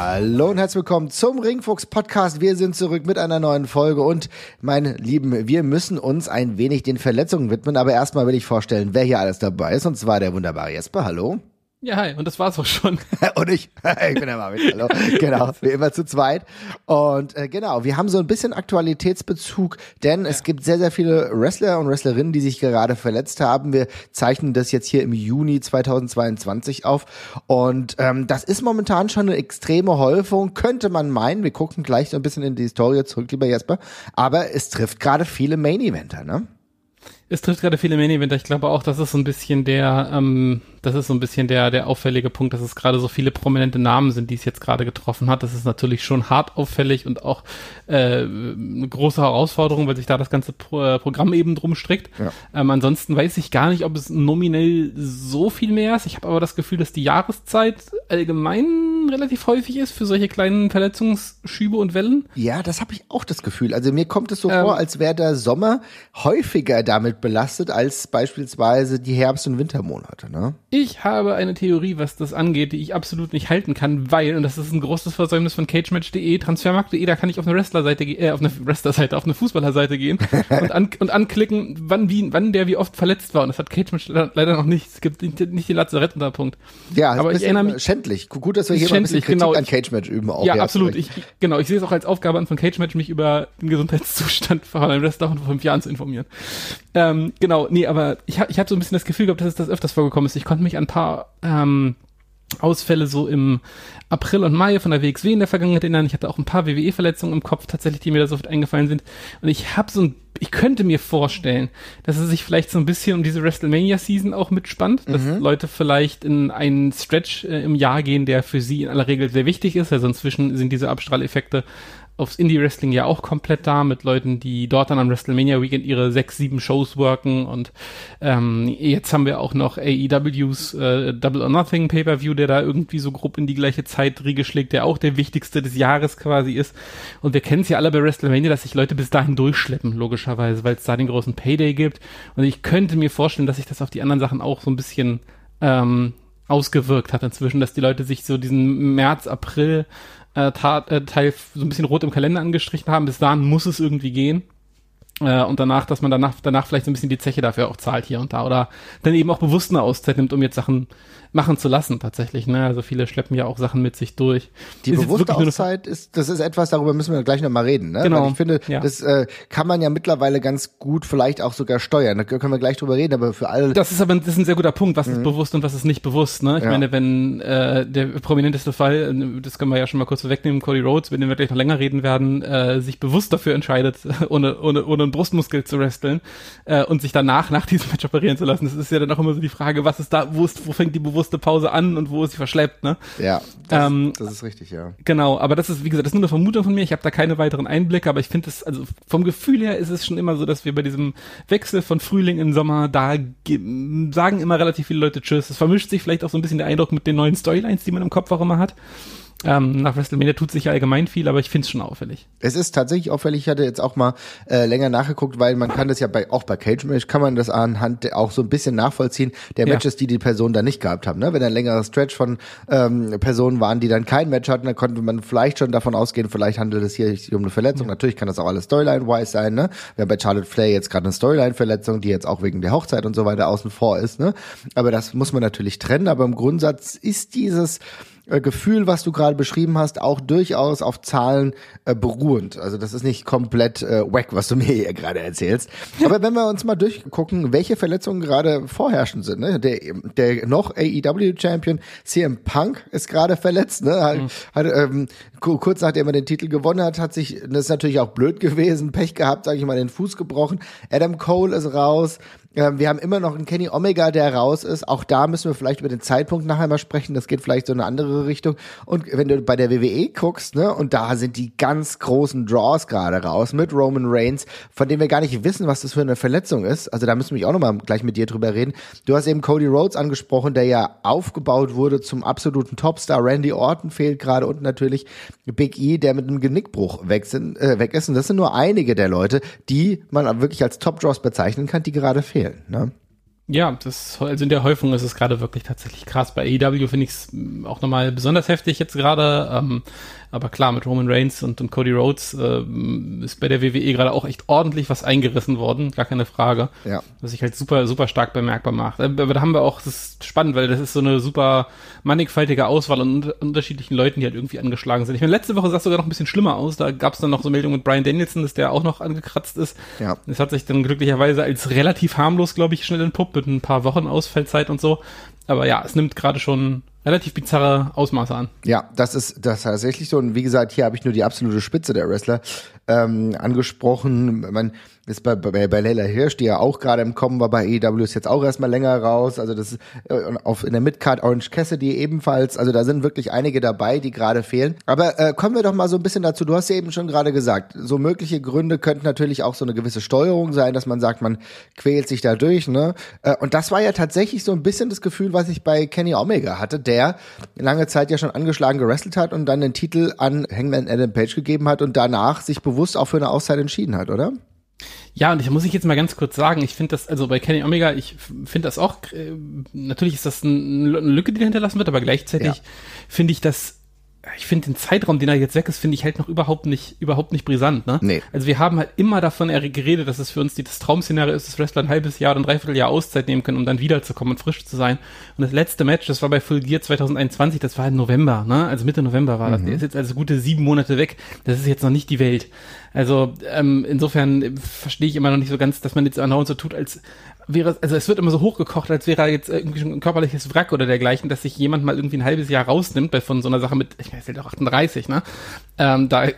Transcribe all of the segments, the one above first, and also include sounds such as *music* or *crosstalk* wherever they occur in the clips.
Hallo und herzlich willkommen zum Ringfuchs Podcast. Wir sind zurück mit einer neuen Folge und meine Lieben, wir müssen uns ein wenig den Verletzungen widmen, aber erstmal will ich vorstellen, wer hier alles dabei ist und zwar der wunderbare Jesper. Hallo. Ja, hi, und das war's auch schon. *laughs* und ich, *laughs* ich bin der Marvin, hallo. *laughs* Genau, wie immer zu zweit. Und äh, genau, wir haben so ein bisschen Aktualitätsbezug, denn es gibt sehr, sehr viele Wrestler und Wrestlerinnen, die sich gerade verletzt haben. Wir zeichnen das jetzt hier im Juni 2022 auf. Und ähm, das ist momentan schon eine extreme Häufung, könnte man meinen. Wir gucken gleich so ein bisschen in die Historie zurück, lieber Jesper. Aber es trifft gerade viele Main-Eventer, ne? Es trifft gerade viele Main-Eventer. Ich glaube auch, das ist so ein bisschen der, ähm, das ist so ein bisschen der, der auffällige Punkt, dass es gerade so viele prominente Namen sind, die es jetzt gerade getroffen hat. Das ist natürlich schon hart auffällig und auch äh, eine große Herausforderung, weil sich da das ganze Pro äh, Programm eben drum strickt. Ja. Ähm, ansonsten weiß ich gar nicht, ob es nominell so viel mehr ist. Ich habe aber das Gefühl, dass die Jahreszeit allgemein relativ häufig ist für solche kleinen Verletzungsschübe und Wellen. Ja, das habe ich auch das Gefühl. Also mir kommt es so Ähm. vor, als wäre der Sommer häufiger damit belastet als beispielsweise die Herbst- und Wintermonate. Ne? Ich habe eine Theorie, was das angeht, die ich absolut nicht halten kann, weil, und das ist ein großes Versäumnis von cagematch.de, transfermarkt.de, da kann ich auf eine Wrestlerseite gehen, äh, auf eine Wrestlerseite, auf eine Fußballerseite gehen *laughs* und, an, und anklicken, wann, wie, wann der wie oft verletzt war. Und das hat Cagematch le- leider noch nicht. Es gibt nicht, nicht den Lazarettunterpunkt. Ja, Aber ich erinnere mich- schändlich. Gut, dass wir hier mal ein bisschen Kritik genau. an Cage Match üben auch. ja, hast absolut. Ich, genau, ich sehe es auch als Aufgabe an von Cage Match, mich über den Gesundheitszustand von einem Wrestler von vor fünf Jahren zu informieren. Ähm, genau, nee, aber ich habe ich hab so ein bisschen das Gefühl gehabt, dass es das öfters vorgekommen ist. Ich konnte mich an ein paar ähm, Ausfälle so im April und Mai von der WXW in der Vergangenheit erinnern. Ich hatte auch ein paar WWE-Verletzungen im Kopf tatsächlich, die mir da so oft eingefallen sind. Und ich habe so ein, ich könnte mir vorstellen, dass es sich vielleicht so ein bisschen um diese WrestleMania-Season auch mitspannt, dass Leute vielleicht in einen Stretch äh, im Jahr gehen, der für sie in aller Regel sehr wichtig ist. Also inzwischen sind diese Abstrahleffekte aufs Indie-Wrestling ja auch komplett da, mit Leuten, die dort dann am WrestleMania Weekend ihre sechs, sieben Shows worken und ähm, jetzt haben wir auch noch AEWs äh, Double or Nothing Pay-Per-View, der da irgendwie so grob in die gleiche Zeit Riege schlägt, der auch der wichtigste des Jahres quasi ist. Und wir kennen es ja alle bei WrestleMania, dass sich Leute bis dahin durchschleppen, logischerweise, weil es da den großen Payday gibt. Und ich könnte mir vorstellen, dass sich das auf die anderen Sachen auch so ein bisschen ähm, ausgewirkt hat inzwischen, dass die Leute sich so diesen März, April äh, Tat, äh, Teil so ein bisschen rot im Kalender angestrichen haben. Bis dahin muss es irgendwie gehen. Äh, und danach, dass man danach, danach vielleicht so ein bisschen die Zeche dafür auch zahlt hier und da. Oder dann eben auch bewusst eine Auszeit nimmt, um jetzt Sachen machen zu lassen tatsächlich. Ne? Also viele schleppen ja auch Sachen mit sich durch. Die Ist bewusste Auszeit ist, das ist etwas, darüber müssen wir gleich nochmal reden. Ne? Genau, Weil ich finde, ja. das äh, kann man ja mittlerweile ganz gut vielleicht auch sogar steuern. Da können wir gleich drüber reden, aber für alle. Das ist aber das ist ein sehr guter Punkt, was ist bewusst und was ist nicht bewusst. Ne? Ich Ja. meine, wenn äh, der prominenteste Fall, das können wir ja schon mal kurz wegnehmen, Cody Rhodes, mit dem wir gleich noch länger reden werden, äh, sich bewusst dafür entscheidet, *laughs* ohne, ohne, ohne einen Brustmuskel zu wresteln äh, und sich danach nach diesem Match operieren zu lassen. Das ist ja dann auch immer so die Frage, was ist da, wo ist, wo fängt die bewusste Pause an und wo ist sie verschleppt, ne? ja, das, ähm, das ist richtig, ja. Genau, aber das ist, wie gesagt, das ist nur eine Vermutung von mir. Ich habe da keine weiteren Einblicke, aber ich finde es, also vom Gefühl her ist es schon immer so, dass wir bei diesem Wechsel von Frühling in Sommer, da ge- sagen immer relativ viele Leute Tschüss. Es vermischt sich vielleicht auch so ein bisschen der Eindruck mit den neuen Storylines, die man im Kopf auch immer hat. Ähm, nach WrestleMania tut sich ja allgemein viel, aber ich finde es schon auffällig. Es ist tatsächlich auffällig, ich hatte jetzt auch mal äh, länger nachgeguckt, weil man kann das ja bei, auch bei Cage Match, kann man das anhand auch so ein bisschen nachvollziehen, der Ja. Matches, die die Personen da nicht gehabt haben. Ne? Wenn ein längerer Stretch von ähm, Personen waren, die dann kein Match hatten, dann konnte man vielleicht schon davon ausgehen, vielleicht handelt es hier um eine Verletzung. Natürlich kann das auch alles Storyline-wise sein. Ne? Wir haben bei Charlotte Flair jetzt gerade eine Storyline-Verletzung, die jetzt auch wegen der Hochzeit und so weiter außen vor ist. Ne? Aber das muss man natürlich trennen. Aber im Grundsatz ist dieses Gefühl, was du gerade beschrieben hast, auch durchaus auf Zahlen äh, beruhend. Also das ist nicht komplett äh, wack, was du mir hier gerade erzählst. *laughs* Aber wenn wir uns mal durchgucken, welche Verletzungen gerade vorherrschend sind. Ne? Der, der noch AEW-Champion CM Punk ist gerade verletzt. Ne? Hat, hat, ähm, ku- kurz nachdem er den Titel gewonnen hat, hat sich, das ist natürlich auch blöd gewesen, Pech gehabt, sage ich mal, den Fuß gebrochen. Adam Cole ist raus. Ähm, wir haben immer noch einen Kenny Omega, der raus ist. Auch da müssen wir vielleicht über den Zeitpunkt nachher mal sprechen. Das geht vielleicht so in eine andere Richtung. Und wenn du bei der WWE guckst, ne, und da sind die ganz großen Draws gerade raus mit Roman Reigns, von dem wir gar nicht wissen, was das für eine Verletzung ist. Also da müssen wir auch nochmal gleich mit dir drüber reden. Du hast eben Cody Rhodes angesprochen, der ja aufgebaut wurde zum absoluten Topstar. Randy Orton fehlt gerade und natürlich Big E, der mit einem Genickbruch weg, sind, äh, weg ist. Und das sind nur einige der Leute, die man wirklich als Top Draws bezeichnen kann, die gerade fehlen. Ne? Ja, das, also in der Häufung ist es gerade wirklich tatsächlich krass. Bei AEW finde ich es auch nochmal besonders heftig jetzt gerade. Ähm, aber klar, mit Roman Reigns und, und Cody Rhodes äh, ist bei der WWE gerade auch echt ordentlich was eingerissen worden, gar keine Frage. Ja. Was sich halt super, super stark bemerkbar macht. Aber da haben wir auch, das ist spannend, weil das ist so eine super mannigfaltige Auswahl an unterschiedlichen Leuten, die halt irgendwie angeschlagen sind. Ich meine, letzte Woche sah es sogar noch ein bisschen schlimmer aus. Da gab es dann noch so Meldungen mit Brian Danielson, dass der auch noch angekratzt ist. Ja. Das hat sich dann glücklicherweise als relativ harmlos, glaube ich, schnell entpuppt mit ein paar Wochen Ausfallzeit und so. Aber ja, es nimmt gerade schon relativ bizarre Ausmaße an. Ja, das ist das tatsächlich so. Und wie gesagt, hier habe ich nur die absolute Spitze der Wrestler ähm, angesprochen. Man ist bei, bei, bei Leila Hirsch, die ja auch gerade im Kommen war bei EW, ist jetzt auch erstmal länger raus. Also das ist äh, auf in der Midcard Orange Cassidy ebenfalls. Also da sind wirklich einige dabei, die gerade fehlen. Aber äh, kommen wir doch mal so ein bisschen dazu. Du hast ja eben schon gerade gesagt, so mögliche Gründe könnten natürlich auch so eine gewisse Steuerung sein, dass man sagt, man quält sich da durch. Ne? Äh, und das war ja tatsächlich so ein bisschen das Gefühl, was ich bei Kenny Omega hatte, der lange Zeit ja schon angeschlagen gewrestelt hat und dann den Titel an Hangman Adam Page gegeben hat und danach sich bewusst auch für eine Auszeit entschieden hat, oder? Ja, und ich muss ich jetzt mal ganz kurz sagen, ich finde das, also bei Kenny Omega, ich finde das auch, äh, natürlich ist das ein, eine Lücke, die hinterlassen wird, aber gleichzeitig ja. finde ich das ich finde den Zeitraum, den er jetzt weg ist, finde ich halt noch überhaupt nicht, überhaupt nicht brisant, ne? Nee. Also wir haben halt immer davon geredet, dass es für uns das Traum-Szenario ist, dass Wrestler ein halbes Jahr oder ein Dreivierteljahr Auszeit nehmen können, um dann wiederzukommen und frisch zu sein. Und das letzte Match, das war bei Full Gear 2021, das war im November, ne? Also Mitte November war das. Mhm. Der ist jetzt also gute sieben Monate weg. Das ist jetzt noch nicht die Welt. Also ähm, insofern verstehe ich immer noch nicht so ganz, dass man jetzt andauernd so tut, als wäre, also es wird immer so hochgekocht, als wäre jetzt irgendwie schon ein körperliches Wrack oder dergleichen, dass sich jemand mal irgendwie ein halbes Jahr rausnimmt bei von so einer Sache mit, ich weiß halt auch 38, ne? Ähm, da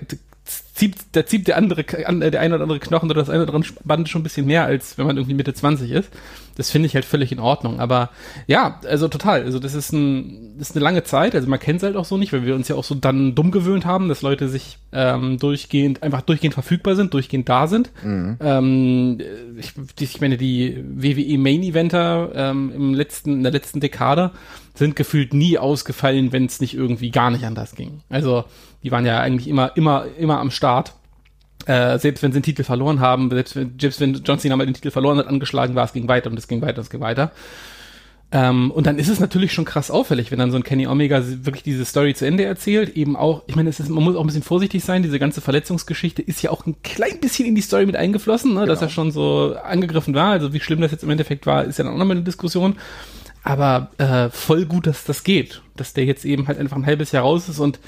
zieht, da zieht der andere, der eine oder andere Knochen oder das eine oder andere Band schon ein bisschen mehr, als wenn man irgendwie Mitte 20 ist. Das finde ich halt völlig in Ordnung. Aber ja, also total. Also das ist, ein, das ist eine lange Zeit. Also man kennt es halt auch so nicht, weil wir uns ja auch so dann dumm gewöhnt haben, dass Leute sich ähm, durchgehend, einfach durchgehend verfügbar sind, durchgehend da sind. Mhm. Ähm, ich, ich meine, die WWE Main Eventer ähm, im letzten, in der letzten Dekade sind gefühlt nie ausgefallen, wenn es nicht irgendwie gar nicht anders ging. Also die waren ja eigentlich immer, immer, immer am Start. Äh, selbst wenn sie den Titel verloren haben, selbst wenn, selbst wenn John Cena mal den Titel verloren hat, angeschlagen war, es ging weiter und es ging weiter und es ging weiter. Ähm, und dann ist es natürlich schon krass auffällig, wenn dann so ein Kenny Omega wirklich diese Story zu Ende erzählt. Eben auch, ich meine, es ist, man muss auch ein bisschen vorsichtig sein. Diese ganze Verletzungsgeschichte ist ja auch ein klein bisschen in die Story mit eingeflossen, ne? Genau. dass er schon so angegriffen war. Also wie schlimm das jetzt im Endeffekt war, ist ja dann auch nochmal eine Diskussion. Aber äh, voll gut, dass das geht. Dass der jetzt eben halt einfach ein halbes Jahr raus ist und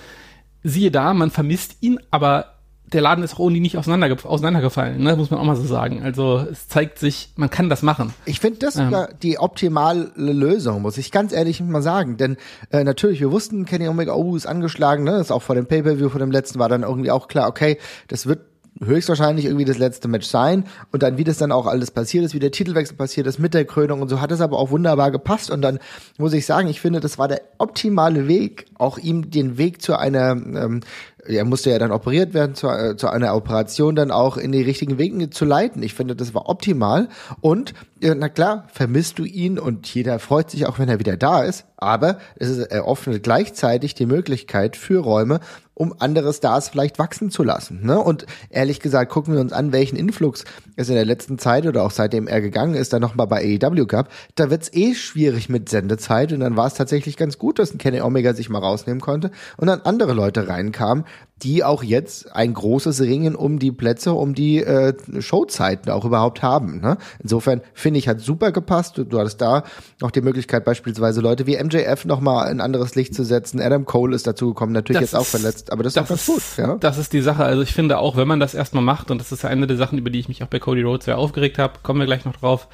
siehe da, man vermisst ihn, aber der Laden ist auch ohne nicht auseinander, auseinandergefallen, ne? muss man auch mal so sagen. Also es zeigt sich, man kann das machen. Ich finde das ähm. die optimale Lösung, muss ich ganz ehrlich mal sagen. Denn äh, natürlich, wir wussten, Kenny Omega, oh, ist angeschlagen, ne? Das ist auch vor dem Pay-Per-View, vor dem letzten war dann irgendwie auch klar, okay, das wird höchstwahrscheinlich irgendwie das letzte Match sein und dann wie das dann auch alles passiert ist, wie der Titelwechsel passiert ist mit der Krönung und so hat es aber auch wunderbar gepasst und dann muss ich sagen, ich finde, das war der optimale Weg, auch ihm den Weg zu einer ähm, er musste ja dann operiert werden, zu, äh, zu einer Operation dann auch in die richtigen Wege zu leiten. Ich finde, das war optimal. Und äh, na klar, vermisst du ihn und jeder freut sich auch, wenn er wieder da ist. Aber es eröffnet gleichzeitig die Möglichkeit für Räume, um andere Stars vielleicht wachsen zu lassen. Ne? Und ehrlich gesagt, gucken wir uns an, welchen Influx es in der letzten Zeit oder auch seitdem er gegangen ist, dann nochmal bei AEW gab. Da wird's eh schwierig mit Sendezeit und dann war es tatsächlich ganz gut, dass ein Kenny Omega sich mal rausnehmen konnte und dann andere Leute reinkamen, die auch jetzt ein großes Ringen um die Plätze, um die äh, Showzeiten auch überhaupt haben. Ne? Insofern finde ich, hat super gepasst. Du, du hattest da noch die Möglichkeit, beispielsweise Leute wie MJF nochmal ein anderes Licht zu setzen. Adam Cole ist dazu gekommen, natürlich das jetzt auch verletzt, aber das, das ist auch ganz gut. Ja? Das ist die Sache. Also ich finde auch, wenn man das erstmal macht, und das ist ja eine der Sachen, über die ich mich auch bei Cody Rhodes sehr aufgeregt habe, kommen wir gleich noch drauf,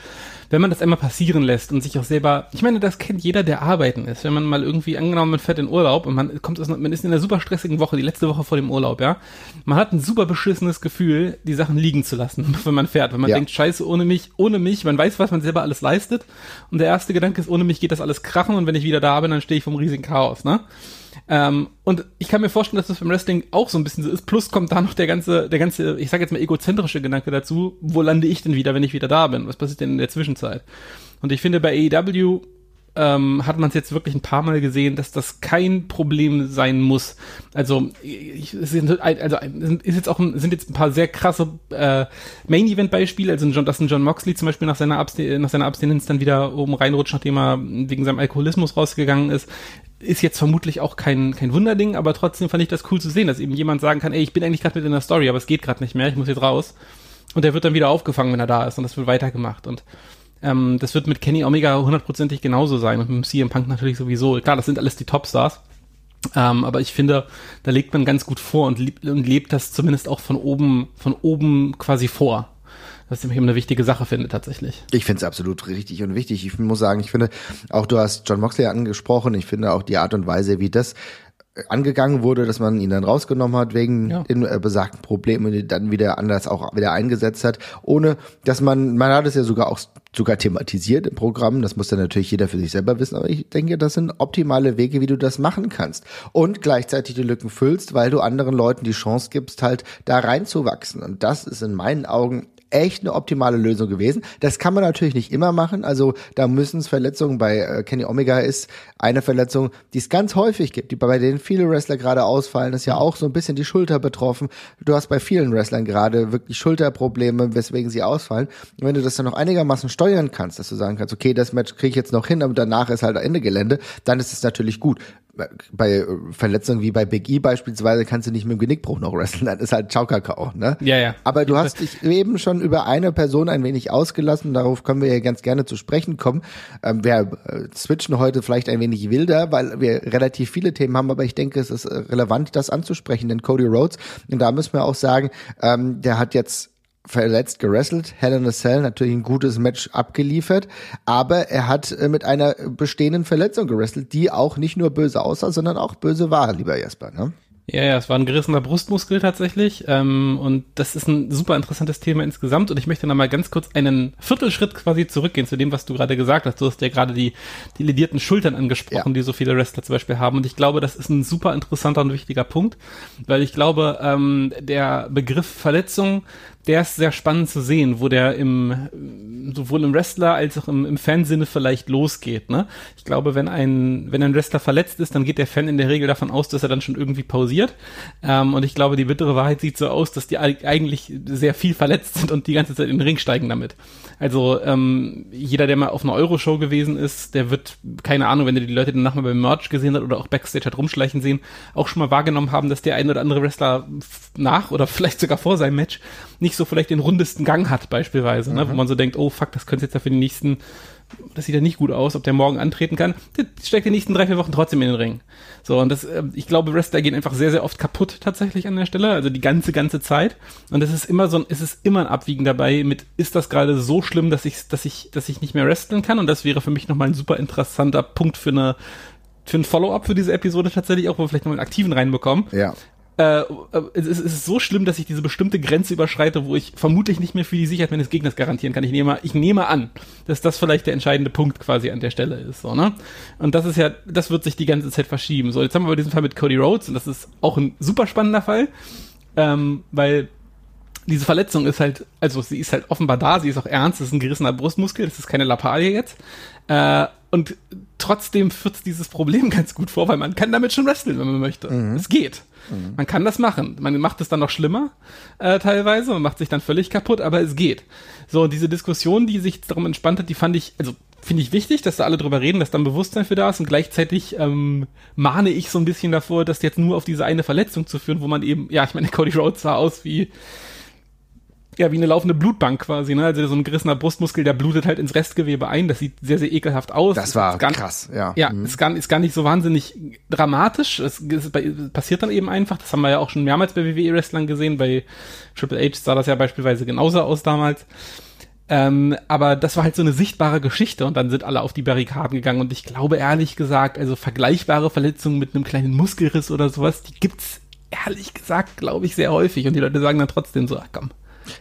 wenn man das einmal passieren lässt und sich auch selber, ich meine, das kennt jeder, der arbeiten ist. Wenn man mal irgendwie angenommen, man fährt in Urlaub und man kommt aus, man ist in einer super stressigen Woche, die letzte Woche vor dem Urlaub, ja. Man hat ein super beschissenes Gefühl, die Sachen liegen zu lassen, *laughs* wenn man fährt. Wenn man Ja. denkt, scheiße, ohne mich, ohne mich, man weiß, was man selber alles leistet. Und der erste Gedanke ist, ohne mich geht das alles krachen und wenn ich wieder da bin, dann stehe ich vom riesigen Chaos, ne? Ähm, und ich kann mir vorstellen, dass das beim Wrestling auch so ein bisschen so ist. Plus kommt da noch der ganze, der ganze, ich sage jetzt mal egozentrische Gedanke dazu. Wo lande ich denn wieder, wenn ich wieder da bin? Was passiert denn in der Zwischenzeit? Und ich finde, bei AEW ähm, hat man es jetzt wirklich ein paar Mal gesehen, dass das kein Problem sein muss. Also, ich, sind, also ist jetzt auch ein, sind jetzt ein paar sehr krasse äh, Main-Event-Beispiele. Also, John, dass ein John Moxley zum Beispiel nach seiner, Abste nach seiner Abstinenz dann wieder oben reinrutscht, nachdem er wegen seinem Alkoholismus rausgegangen ist ist jetzt vermutlich auch kein, kein Wunderding, aber trotzdem fand ich das cool zu sehen, dass eben jemand sagen kann, ey, ich bin eigentlich gerade mit in der Story, aber es geht gerade nicht mehr, ich muss jetzt raus. Und der wird dann wieder aufgefangen, wenn er da ist und das wird weitergemacht. Und ähm, das wird mit Kenny Omega hundertprozentig genauso sein und mit CM Punk natürlich sowieso. Klar, das sind alles die Topstars. Ähm, aber ich finde, da legt man ganz gut vor und, lieb, und lebt das zumindest auch von oben, von oben quasi vor. Was ich eine wichtige Sache finde, tatsächlich. Ich finde es absolut richtig und wichtig. Ich muss sagen, ich finde, auch du hast John Moxley angesprochen, ich finde auch die Art und Weise, wie das angegangen wurde, dass man ihn dann rausgenommen hat wegen Ja. den äh, besagten Problemen und dann wieder anders auch wieder eingesetzt hat, ohne dass man, man hat es ja sogar auch sogar thematisiert im Programm, das muss dann natürlich jeder für sich selber wissen, aber ich denke, das sind optimale Wege, wie du das machen kannst und gleichzeitig die Lücken füllst, weil du anderen Leuten die Chance gibst, halt da reinzuwachsen und das ist in meinen Augen echt eine optimale Lösung gewesen. Das kann man natürlich nicht immer machen. Also da müssen es Verletzungen bei äh, Kenny Omega ist eine Verletzung, die es ganz häufig gibt, die bei denen viele Wrestler gerade ausfallen, ist ja auch so ein bisschen die Schulter betroffen. Du hast bei vielen Wrestlern gerade wirklich Schulterprobleme, weswegen sie ausfallen. Und wenn du das dann noch einigermaßen steuern kannst, dass du sagen kannst, okay, das Match kriege ich jetzt noch hin, aber danach ist halt Ende Gelände, dann ist es natürlich gut bei äh, Verletzungen wie bei Big E beispielsweise kannst du nicht mit dem Genickbruch noch wresteln, dann ist halt Ciao ne? Ja, ja. Aber du hast dich eben schon über eine Person ein wenig ausgelassen, darauf können wir ja ganz gerne zu sprechen kommen. Ähm, wir äh, switchen heute vielleicht ein wenig wilder, weil wir relativ viele Themen haben, aber ich denke, es ist äh, relevant, das anzusprechen, denn Cody Rhodes, und da müssen wir auch sagen, ähm, der hat jetzt verletzt gerestelt, Hell in a Cell natürlich ein gutes Match abgeliefert, aber er hat äh, mit einer bestehenden Verletzung gerestelt, die auch nicht nur böse aussah, sondern auch böse war, lieber Jesper, ne? Ja, ja, es war ein gerissener Brustmuskel tatsächlich. Ähm, und das ist ein super interessantes Thema insgesamt. Und ich möchte noch mal ganz kurz einen Viertelschritt quasi zurückgehen zu dem, was du gerade gesagt hast. Du hast ja gerade die, die ledierten Schultern angesprochen, Ja. die so viele Wrestler zum Beispiel haben. Und ich glaube, das ist ein super interessanter und wichtiger Punkt, weil ich glaube, ähm, der Begriff Verletzung, der ist sehr spannend zu sehen, wo der im, sowohl im Wrestler als auch im, im Fansinne vielleicht losgeht. Ne? Ich glaube, wenn ein, wenn ein Wrestler verletzt ist, dann geht der Fan in der Regel davon aus, dass er dann schon irgendwie pausiert. Ähm, und ich glaube, die bittere Wahrheit sieht so aus, dass die eig- eigentlich sehr viel verletzt sind und die ganze Zeit in den Ring steigen damit. Also ähm, jeder, der mal auf einer Euro-Show gewesen ist, der wird, keine Ahnung, wenn er die Leute danach mal beim Merch gesehen hat oder auch Backstage hat rumschleichen sehen, auch schon mal wahrgenommen haben, dass der ein oder andere Wrestler nach oder *laughs* vielleicht sogar vor seinem Match nicht so vielleicht den rundesten Gang hat beispielsweise, ne? wo man so denkt, oh fuck, das könnte jetzt ja für die nächsten, das sieht ja nicht gut aus, ob der morgen antreten kann, der steckt die nächsten drei, vier Wochen trotzdem in den Ring. So, und das, äh, ich glaube, Wrestler gehen einfach sehr, sehr oft kaputt tatsächlich an der Stelle, also die ganze, ganze Zeit. Und es ist immer so ein, es ist immer ein Abwiegen dabei mit, ist das gerade so schlimm, dass ich, dass ich, dass ich nicht mehr wresteln kann? Und das wäre für mich nochmal ein super interessanter Punkt für eine, für ein Follow-up für diese Episode tatsächlich auch, wo wir vielleicht nochmal einen aktiven reinbekommen Ja. Äh, es, ist, es ist so schlimm, dass ich diese bestimmte Grenze überschreite, wo ich vermutlich nicht mehr für die Sicherheit meines Gegners garantieren kann. Ich nehme, ich nehme an, dass das vielleicht der entscheidende Punkt quasi an der Stelle ist, so, ne? Und das ist ja, das wird sich die ganze Zeit verschieben. So, jetzt haben wir aber diesen Fall mit Cody Rhodes und das ist auch ein super spannender Fall, ähm, weil diese Verletzung ist halt, also sie ist halt offenbar da, sie ist auch ernst, das ist ein gerissener Brustmuskel, das ist keine Lappalie jetzt. Äh, und trotzdem führt dieses Problem *laughs* ganz gut vor, weil man kann damit schon wresteln, wenn man möchte. Es geht. Man kann das machen. Man macht es dann noch schlimmer, äh, teilweise, man macht sich dann völlig kaputt, aber es geht. So, diese Diskussion, die sich darum entspannt hat, die fand ich, also finde ich wichtig, dass da alle drüber reden, dass dann Bewusstsein für da ist und gleichzeitig ähm, mahne ich so ein bisschen davor, das jetzt nur auf diese eine Verletzung zu führen, wo man eben, ja, ich meine, *laughs* Cody Rhodes sah aus wie, ja, wie eine laufende Blutbank quasi, ne? Also so ein gerissener Brustmuskel, der blutet halt ins Restgewebe ein. Das sieht sehr, sehr ekelhaft aus. Das war ist gar, krass, ja. Ja, Mhm. ist, gar, ist gar nicht so wahnsinnig dramatisch. Es, es passiert dann eben einfach. Das haben wir ja auch schon mehrmals bei WWE-Wrestlern gesehen. Bei Triple H sah das ja beispielsweise genauso aus damals. Ähm, aber das war halt so eine sichtbare Geschichte und dann sind alle auf die Barrikaden gegangen und ich glaube ehrlich gesagt, also vergleichbare Verletzungen mit einem kleinen Muskelriss oder sowas, die gibt's ehrlich gesagt, glaube ich, sehr häufig und die Leute sagen dann trotzdem so, ach komm.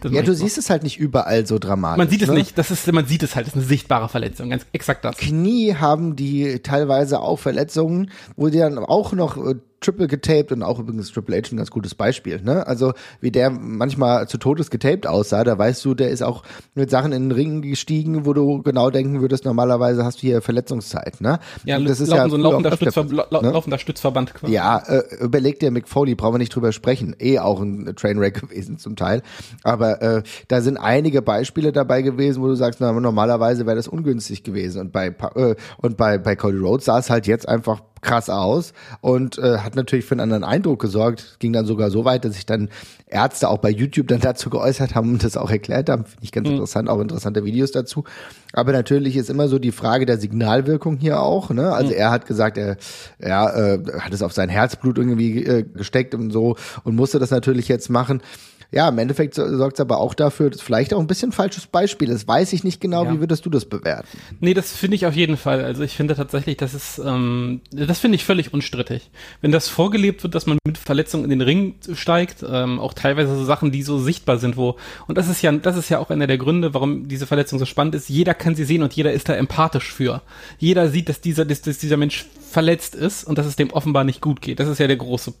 Das ja, du siehst es halt nicht überall so dramatisch. Man sieht es ne? nicht, das ist, man sieht es halt, das ist eine sichtbare Verletzung, ganz exakt das. Knie haben die teilweise auch Verletzungen, wo die dann auch noch äh, triple getaped und auch übrigens Triple H ein ganz gutes Beispiel, ne? Also wie der manchmal zu Todes getaped aussah, da weißt du, der ist auch mit Sachen in den Ring gestiegen, wo du genau denken würdest, normalerweise hast du hier Verletzungszeit, ne? Ja, das ist ja so ein laufender, Stützver ne? laufender Stützverband quasi. Ja, äh, überleg dir Mick Foley, brauchen wir nicht drüber sprechen, eh auch ein Trainwreck *laughs* gewesen zum Teil, aber äh, da sind einige Beispiele dabei gewesen, wo du sagst, na, normalerweise wäre das ungünstig gewesen und bei äh, und bei bei Cody Rhodes sah es halt jetzt einfach krass aus und äh, hat natürlich für einen anderen Eindruck gesorgt. Ging dann sogar so weit, dass sich dann Ärzte auch bei YouTube dann *laughs* dazu geäußert haben und das auch erklärt haben. Finde ich ganz mhm. interessant, auch interessante Videos dazu. Aber natürlich ist immer so die Frage der Signalwirkung hier auch. Ne? Also mhm. er hat gesagt, er, er äh, hat es auf sein Herzblut irgendwie äh, gesteckt und so und musste das natürlich jetzt machen ja, im Endeffekt sorgt es aber auch dafür, dass vielleicht auch ein bisschen falsches Beispiel ist. Weiß ich nicht genau, ja. wie würdest du das bewerten? Nee, das finde ich auf jeden Fall. Also ich finde tatsächlich, das ist, ähm, das finde ich völlig unstrittig. Wenn das vorgelebt wird, dass man mit Verletzungen in den Ring steigt, ähm, auch teilweise so Sachen, die so sichtbar sind, wo, und das ist ja, das ist ja auch einer der Gründe, warum diese Verletzung so spannend ist. Jeder kann sie sehen und jeder ist da empathisch für. Jeder sieht, dass dieser, dass, dass dieser Mensch verletzt ist und dass es dem offenbar nicht gut geht. Das ist ja der große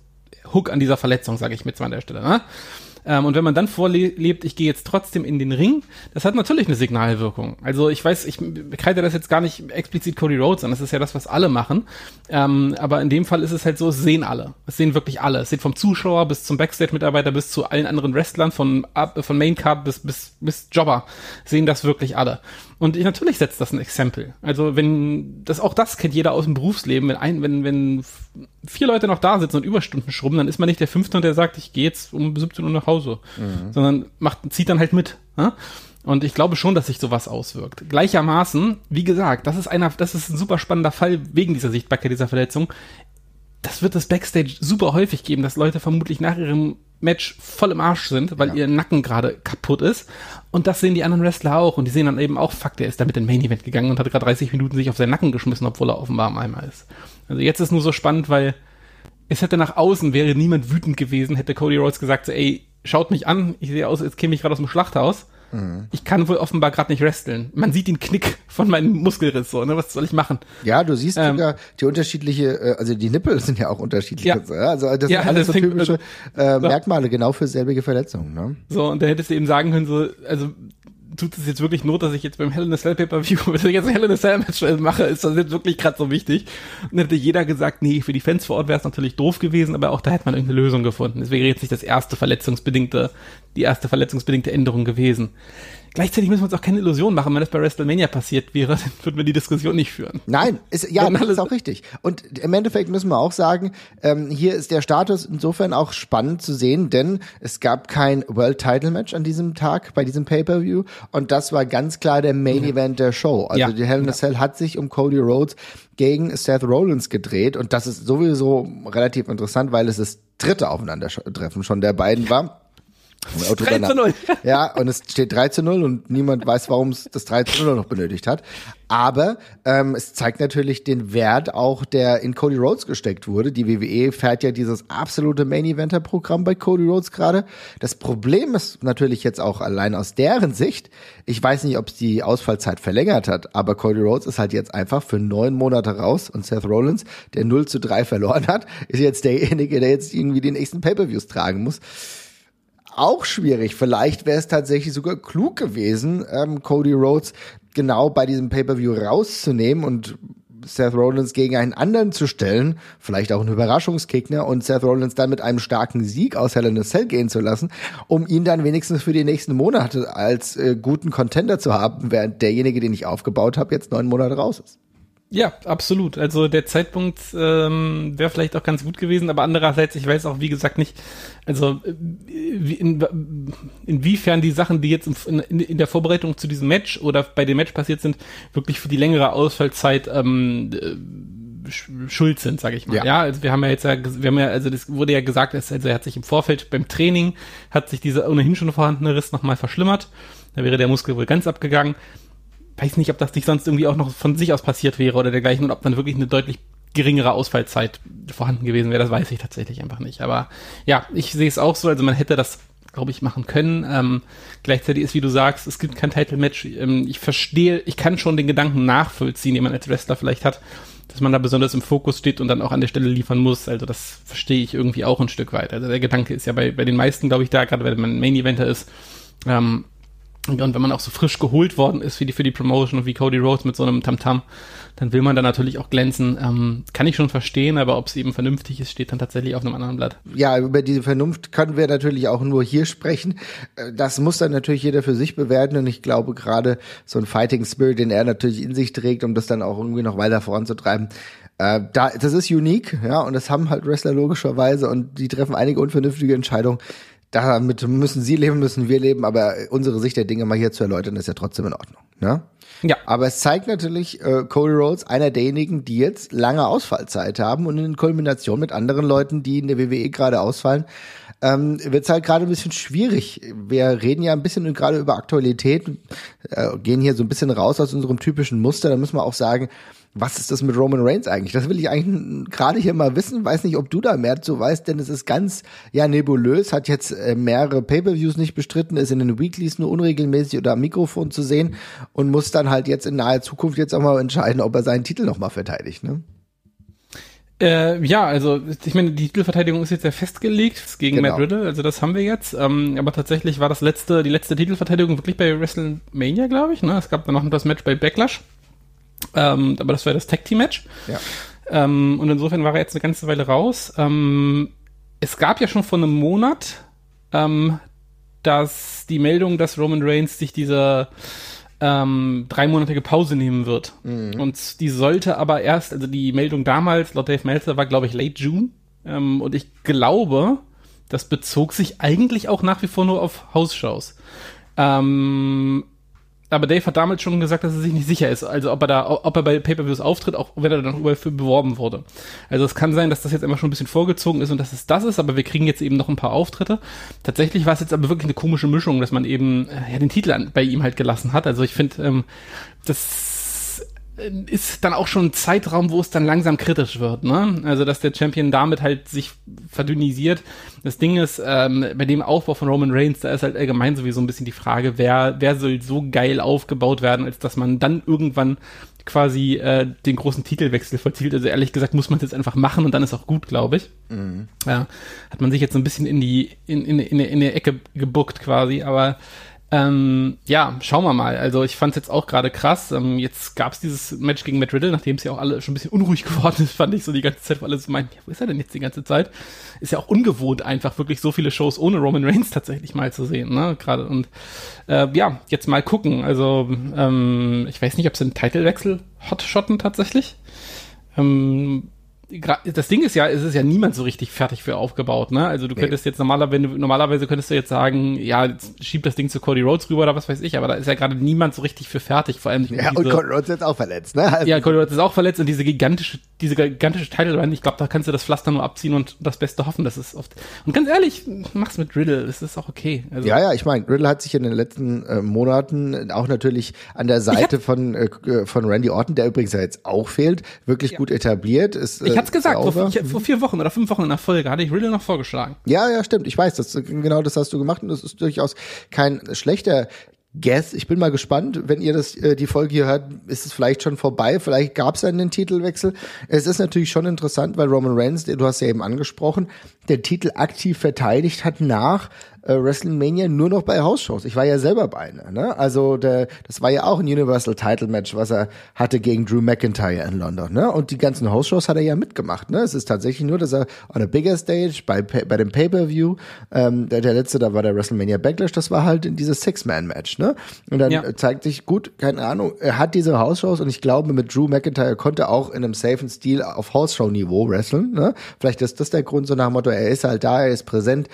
Hook an dieser Verletzung, sage ich mit an der Stelle. Ne? Ähm, und wenn man dann vorlebt, ich gehe jetzt trotzdem in den Ring, das hat natürlich eine Signalwirkung. Also ich weiß, ich kreide das jetzt gar nicht explizit Cody Rhodes an, das ist ja das, was alle machen. Ähm, aber in dem Fall ist es halt so, es sehen alle. Es sehen wirklich alle. Es sieht vom Zuschauer bis zum Backstage-Mitarbeiter bis zu allen anderen Wrestlern, von, von Main Card bis, bis, bis Jobber, sehen das wirklich alle. Und ich, natürlich setzt das ein Exempel. Also wenn, das auch das kennt jeder aus dem Berufsleben. Wenn ein, wenn, wenn vier Leute noch da sitzen und Überstunden schrubben, dann ist man nicht der Fünfte und der sagt, ich gehe jetzt um 17 Uhr nach Hause. Mhm. Sondern macht, zieht dann halt mit. Ja? Und ich glaube schon, dass sich sowas auswirkt. Gleichermaßen, wie gesagt, das ist einer, das ist ein super spannender Fall wegen dieser Sichtbarkeit dieser Verletzung. Das wird es Backstage super häufig geben, dass Leute vermutlich nach ihrem Match voll im Arsch sind, weil ja. ihr Nacken gerade kaputt ist. Und das sehen die anderen Wrestler auch. Und die sehen dann eben auch, fuck, der ist da mit dem Main Event gegangen und hat gerade 30 Minuten sich auf seinen Nacken geschmissen, obwohl er offenbar im Eimer ist. Also jetzt ist nur so spannend, weil es hätte nach außen, wäre niemand wütend gewesen, hätte Cody Rhodes gesagt, so, ey, schaut mich an, ich sehe aus, jetzt käme ich gerade aus dem Schlachthaus. Mhm. Ich kann wohl offenbar gerade nicht wresteln. Man sieht den Knick von meinem Muskelriss so, ne? Was soll ich machen? Ja, du siehst ähm, sogar die unterschiedliche, äh, also die Nippel sind ja auch unterschiedlich. Ja. Also das ja, sind alles so typische äh, Merkmale, genau für selbige Verletzungen, ne? So, und da hättest du eben sagen können, so, also tut es jetzt wirklich Not, dass ich jetzt beim Hell in a Cell Pay-Per-View, *laughs* wenn ich jetzt ein Hell in a Cell Match mache, ist das jetzt wirklich gerade so wichtig. Und dann hätte jeder gesagt, nee, für die Fans vor Ort wäre es natürlich doof gewesen, aber auch da hätte man irgendeine Lösung gefunden. Es wäre jetzt nicht das erste verletzungsbedingte, die erste verletzungsbedingte Änderung gewesen. Gleichzeitig müssen wir uns auch keine Illusion machen, wenn das bei WrestleMania passiert wäre, *laughs* dann würden wir die Diskussion nicht führen. Nein, ist, ja, das ist auch richtig. Und im Endeffekt müssen wir auch sagen, ähm, hier ist der Status insofern auch spannend zu sehen, denn es gab kein World Title Match an diesem Tag bei diesem Pay-per-View und das war ganz klar der Main ja. Event der Show. Also ja. die Hell in a Cell hat sich um Cody Rhodes gegen Seth Rollins gedreht und das ist sowieso relativ interessant, weil es das dritte Aufeinandertreffen schon der beiden war. 3 zu 0. Ja, und es steht 3 zu 0 und niemand weiß, warum es das 3 zu 0 noch benötigt hat. Aber ähm, es zeigt natürlich den Wert auch, der in Cody Rhodes gesteckt wurde. Die WWE fährt ja dieses absolute Main-Eventer-Programm bei Cody Rhodes gerade. Das Problem ist natürlich jetzt auch allein aus deren Sicht, ich weiß nicht, ob es die Ausfallzeit verlängert hat, aber Cody Rhodes ist halt jetzt einfach für neun Monate raus und Seth Rollins, der 0 zu 3 verloren hat, ist jetzt derjenige, der jetzt irgendwie die nächsten Pay-Per-Views tragen muss auch schwierig. Vielleicht wäre es tatsächlich sogar klug gewesen, ähm, Cody Rhodes genau bei diesem Pay-per-View rauszunehmen und Seth Rollins gegen einen anderen zu stellen, vielleicht auch einen Überraschungsgegner und Seth Rollins dann mit einem starken Sieg aus Hell in a Cell gehen zu lassen, um ihn dann wenigstens für die nächsten Monate als äh, guten Contender zu haben, während derjenige, den ich aufgebaut habe, jetzt neun Monate raus ist. Ja, absolut. Also der Zeitpunkt ähm, wäre vielleicht auch ganz gut gewesen, aber andererseits, ich weiß auch, wie gesagt, nicht, also äh, in, inwiefern die Sachen, die jetzt in, in, in, der Vorbereitung zu diesem Match oder bei dem Match passiert sind, wirklich für die längere Ausfallzeit ähm, äh, schuld sind, sage ich mal. Ja. ja, also wir haben ja jetzt ja, wir haben ja, also das wurde ja gesagt, also er hat sich im Vorfeld beim Training, hat sich dieser ohnehin schon vorhandene Riss nochmal verschlimmert Da wäre der Muskel wohl ganz abgegangen. Weiß nicht, ob das nicht sonst irgendwie auch noch von sich aus passiert wäre oder dergleichen und ob dann wirklich eine deutlich geringere Ausfallzeit vorhanden gewesen wäre, das weiß ich tatsächlich einfach nicht. Aber ja, ich sehe es auch so, also man hätte das glaube ich, machen können. Ähm, gleichzeitig ist, wie du sagst, es gibt kein Title-Match. Ähm, ich verstehe, ich kann schon den Gedanken nachvollziehen, den man als Wrestler vielleicht hat, dass man da besonders im Fokus steht und dann auch an der Stelle liefern muss. Also das verstehe ich irgendwie auch ein Stück weit. Also der Gedanke ist ja bei, bei den meisten, glaube ich, da, gerade wenn man Main-Eventer ist, ähm, und wenn man auch so frisch geholt worden ist für die, für die Promotion und wie Cody Rhodes mit so einem Tamtam, -Tam, dann will man da natürlich auch glänzen. Ähm, kann ich schon verstehen, aber ob es eben vernünftig ist, steht dann tatsächlich auf einem anderen Blatt. Ja, über diese Vernunft können wir natürlich auch nur hier sprechen. Äh, das muss dann natürlich jeder für sich bewerten und ich glaube gerade so ein Fighting Spirit, den er natürlich in sich trägt, um das dann auch irgendwie noch weiter voranzutreiben, äh, da, das ist unique, ja, und das haben halt Wrestler logischerweise und die treffen einige unvernünftige Entscheidungen damit müssen sie leben, müssen wir leben, aber unsere Sicht der Dinge mal hier zu erläutern, ist ja trotzdem in Ordnung. Ne? Ja. Aber es zeigt natürlich, äh, Cody Rhodes, einer derjenigen, die jetzt lange Ausfallzeit haben und in Kombination mit anderen Leuten, die in der WWE gerade ausfallen, ähm, wird es halt gerade ein bisschen schwierig. Wir reden ja ein bisschen gerade über Aktualität, äh, gehen hier so ein bisschen raus aus unserem typischen Muster. Da müssen wir auch sagen, was ist das mit Roman Reigns eigentlich? Das will ich eigentlich gerade hier mal wissen. Weiß nicht, ob du da mehr zu weißt, denn es ist ganz ja nebulös. Hat jetzt äh, mehrere Pay-per-Views nicht bestritten, ist in den Weeklies nur unregelmäßig oder am Mikrofon zu sehen und muss dann halt jetzt in naher Zukunft jetzt auch mal entscheiden, ob er seinen Titel noch mal verteidigt. Ne? Äh, ja, also ich meine, die Titelverteidigung ist jetzt ja festgelegt gegen genau. Matt Riddle, also das haben wir jetzt. Ähm, aber tatsächlich war das letzte, die letzte Titelverteidigung wirklich bei WrestleMania, glaube ich. Ne? Es gab dann noch das Match bei Backlash. Ähm, aber das war das Tag Team Match. Ja. Ähm, und insofern war er jetzt eine ganze Weile raus. Ähm, es gab ja schon vor einem Monat ähm, dass die Meldung, dass Roman Reigns sich dieser ähm, dreimonatige Pause nehmen wird. Mhm. Und die sollte aber erst, also die Meldung damals, laut Dave Meltzer, war, glaube ich, late June. Ähm, und ich glaube, das bezog sich eigentlich auch nach wie vor nur auf Hausshows. Ähm, aber Dave hat damals schon gesagt, dass er sich nicht sicher ist, also ob er da, ob er bei Pay-per-Views auftritt, auch wenn er dann überall für beworben wurde. Also es kann sein, dass das jetzt immer schon ein bisschen vorgezogen ist und dass es das ist, aber wir kriegen jetzt eben noch ein paar Auftritte. Tatsächlich war es jetzt aber wirklich eine komische Mischung, dass man eben äh, ja den Titel an, bei ihm halt gelassen hat. Also ich finde, ähm, das ist dann auch schon ein Zeitraum, wo es dann langsam kritisch wird, ne? Also, dass der Champion damit halt sich verdünnisiert. Das Ding ist, ähm, bei dem Aufbau von Roman Reigns, da ist halt allgemein sowieso ein bisschen die Frage, wer, wer soll so geil aufgebaut werden, als dass man dann irgendwann quasi äh, den großen Titelwechsel verzielt. Also ehrlich gesagt muss man es jetzt einfach machen und dann ist auch gut, glaube ich. Mhm. Ja, hat man sich jetzt so ein bisschen in die in, in, in, in der Ecke gebuckt quasi, aber ähm, ja, schauen wir mal. Also ich fand es jetzt auch gerade krass. Ähm, jetzt gab es dieses Match gegen Matt Riddle, nachdem es ja auch alle schon ein bisschen unruhig *laughs* geworden ist, fand ich so die ganze Zeit, weil alle so meinen, ja, wo ist er denn jetzt die ganze Zeit? Ist ja auch ungewohnt, einfach wirklich so viele Shows ohne Roman Reigns tatsächlich mal zu sehen, ne? Gerade und äh, ja, jetzt mal gucken. Also ähm, ich weiß nicht, ob sie einen Titelwechsel hotshotten tatsächlich. Ähm, das Ding ist ja, es ist ja niemand so richtig fertig für aufgebaut, ne? Also du nee. könntest jetzt normalerweise, normalerweise könntest du jetzt sagen, ja, schieb das Ding zu Cody Rhodes rüber oder was weiß ich, aber da ist ja gerade niemand so richtig für fertig, vor allem Ja, diese, und Cody Rhodes ist jetzt auch verletzt, ne? Also ja, Cody Rhodes ist auch verletzt und diese gigantische, diese gigantische Title Run, ich glaube, da kannst du das Pflaster nur abziehen und das Beste hoffen, dass es oft. Und ganz ehrlich, mach's mit Riddle, das ist auch okay. Also, ja, ja, ich meine, Riddle hat sich in den letzten äh, Monaten auch natürlich an der Seite von äh, von Randy Orton, der übrigens ja jetzt auch fehlt, wirklich ja. gut etabliert. Ist, äh, ich hab's gesagt, vor, ich, vor vier Wochen oder fünf Wochen in der Folge hatte ich Riddle noch vorgeschlagen. Ja, ja, stimmt. Ich weiß, das genau das hast du gemacht und das ist durchaus kein schlechter Guess. Ich bin mal gespannt, wenn ihr das äh, die Folge hier hört, ist es vielleicht schon vorbei. Vielleicht gab es einen Titelwechsel. Es ist natürlich schon interessant, weil Roman Reigns, du hast ja eben angesprochen, der Titel aktiv verteidigt hat nach äh, WrestleMania nur noch bei Hausshows. Ich war ja selber bei einer. Ne? Also der, das war ja auch ein Universal Title Match, was er hatte gegen Drew McIntyre in London. Ne? Und die ganzen Hausshows hat er ja mitgemacht. Ne? Es ist tatsächlich nur, dass er on a bigger stage bei bei dem Pay-per-View, ähm, der, der letzte, da war der WrestleMania Backlash, das war halt in dieses Six-Man-Match. Ne? Und dann ja. zeigt sich gut, keine Ahnung, er hat diese Hausshows und ich glaube, mit Drew McIntyre konnte auch in einem safen Stil auf Hausshow-Niveau wresteln. Ne? Vielleicht ist das der Grund, so nach dem Motto, er ist halt da, er ist präsent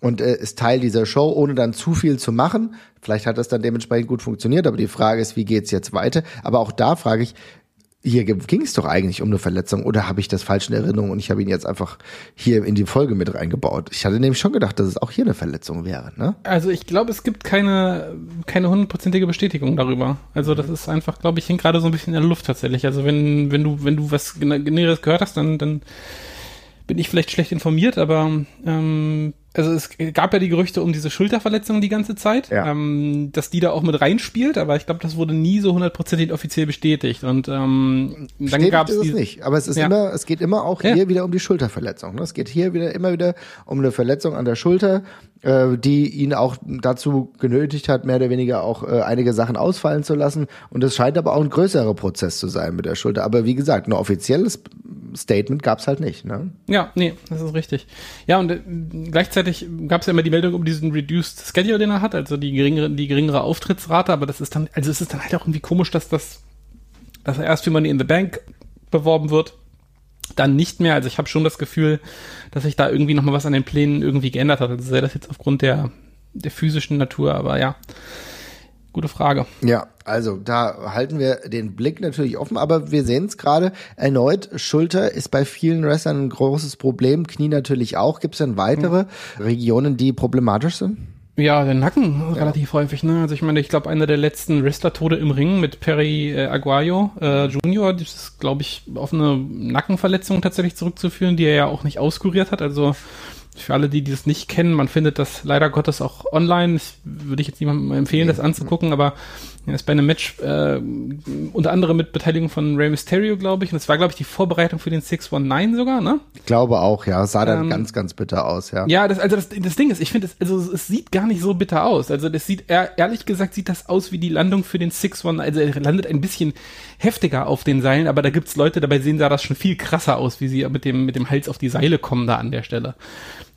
und äh, ist Teil dieser Show, ohne dann zu viel zu machen. Vielleicht hat das dann dementsprechend gut funktioniert, aber die Frage ist, wie geht's jetzt weiter? Aber auch da frage ich, hier ging es doch eigentlich um eine Verletzung oder habe ich das falsch in Erinnerung und ich habe ihn jetzt einfach hier in die Folge mit reingebaut. Ich hatte nämlich schon gedacht, dass es auch hier eine Verletzung wäre. Ne? Also ich glaube, es gibt keine keine hundertprozentige Bestätigung darüber. Also das ist einfach, glaube ich, hängt gerade so ein bisschen in der Luft tatsächlich. Also wenn wenn du wenn du was Näheres gehört hast, dann dann bin ich vielleicht schlecht informiert, aber ähm, also es gab ja die Gerüchte um diese Schulterverletzung die ganze Zeit, ja. ähm, dass die da auch mit reinspielt, aber ich glaube, das wurde nie so hundertprozentig offiziell bestätigt. Und ähm, dann gab es nicht, aber es ist ja. immer, es geht immer auch ja. hier wieder um die Schulterverletzung. Ne? Es geht hier wieder immer wieder um eine Verletzung an der Schulter, die ihn auch dazu genötigt hat, mehr oder weniger auch äh, einige Sachen ausfallen zu lassen. Und es scheint aber auch ein größerer Prozess zu sein mit der Schulter. Aber wie gesagt, ein offizielles Statement gab es halt nicht. Ne? Ja, nee, das ist richtig. Ja, und äh, gleichzeitig gleichzeitig gab es ja immer die Meldung um diesen Reduced Schedule, den er hat, also die geringere, die geringere Auftrittsrate, aber das ist dann, also es ist dann halt auch irgendwie komisch, dass das, dass er erst für Money in the Bank beworben wird, dann nicht mehr. Also ich habe schon das Gefühl, dass sich da irgendwie nochmal was an den Plänen irgendwie geändert hat. Also sei das jetzt aufgrund der, der physischen Natur, aber ja. Gute Frage. Ja, also da halten wir den Blick natürlich offen, aber wir sehen es gerade erneut. Schulter ist bei vielen Wrestlern ein großes Problem, Knie natürlich auch. Gibt es denn weitere mhm. Regionen, die problematisch sind? Ja, der Nacken ja. relativ häufig, ne? Also ich meine, ich glaube, einer der letzten Wrestler-Tode im Ring mit Perry äh, Aguayo äh, Junior, das ist, glaube ich, auf eine Nackenverletzung tatsächlich zurückzuführen, die er ja auch nicht auskuriert hat. Also für alle, die das nicht kennen, man findet das leider Gottes auch online. Ich würde ich jetzt niemandem empfehlen, das anzugucken, aber er ist bei einem Match äh, unter anderem mit Beteiligung von Rey Mysterio, glaube ich. Und das war, glaube ich, die Vorbereitung für den 619 sogar, ne? Ich glaube auch, ja. Sah dann ähm, ganz, ganz bitter aus, ja. Ja, das, also das, das Ding ist, ich finde, also es sieht gar nicht so bitter aus. Also das sieht, ehrlich gesagt, sieht das aus wie die Landung für den 619. Also er landet ein bisschen heftiger auf den Seilen, aber da gibt's Leute, dabei sehen sah das schon viel krasser aus, wie sie mit dem, mit dem Hals auf die Seile kommen da an der Stelle.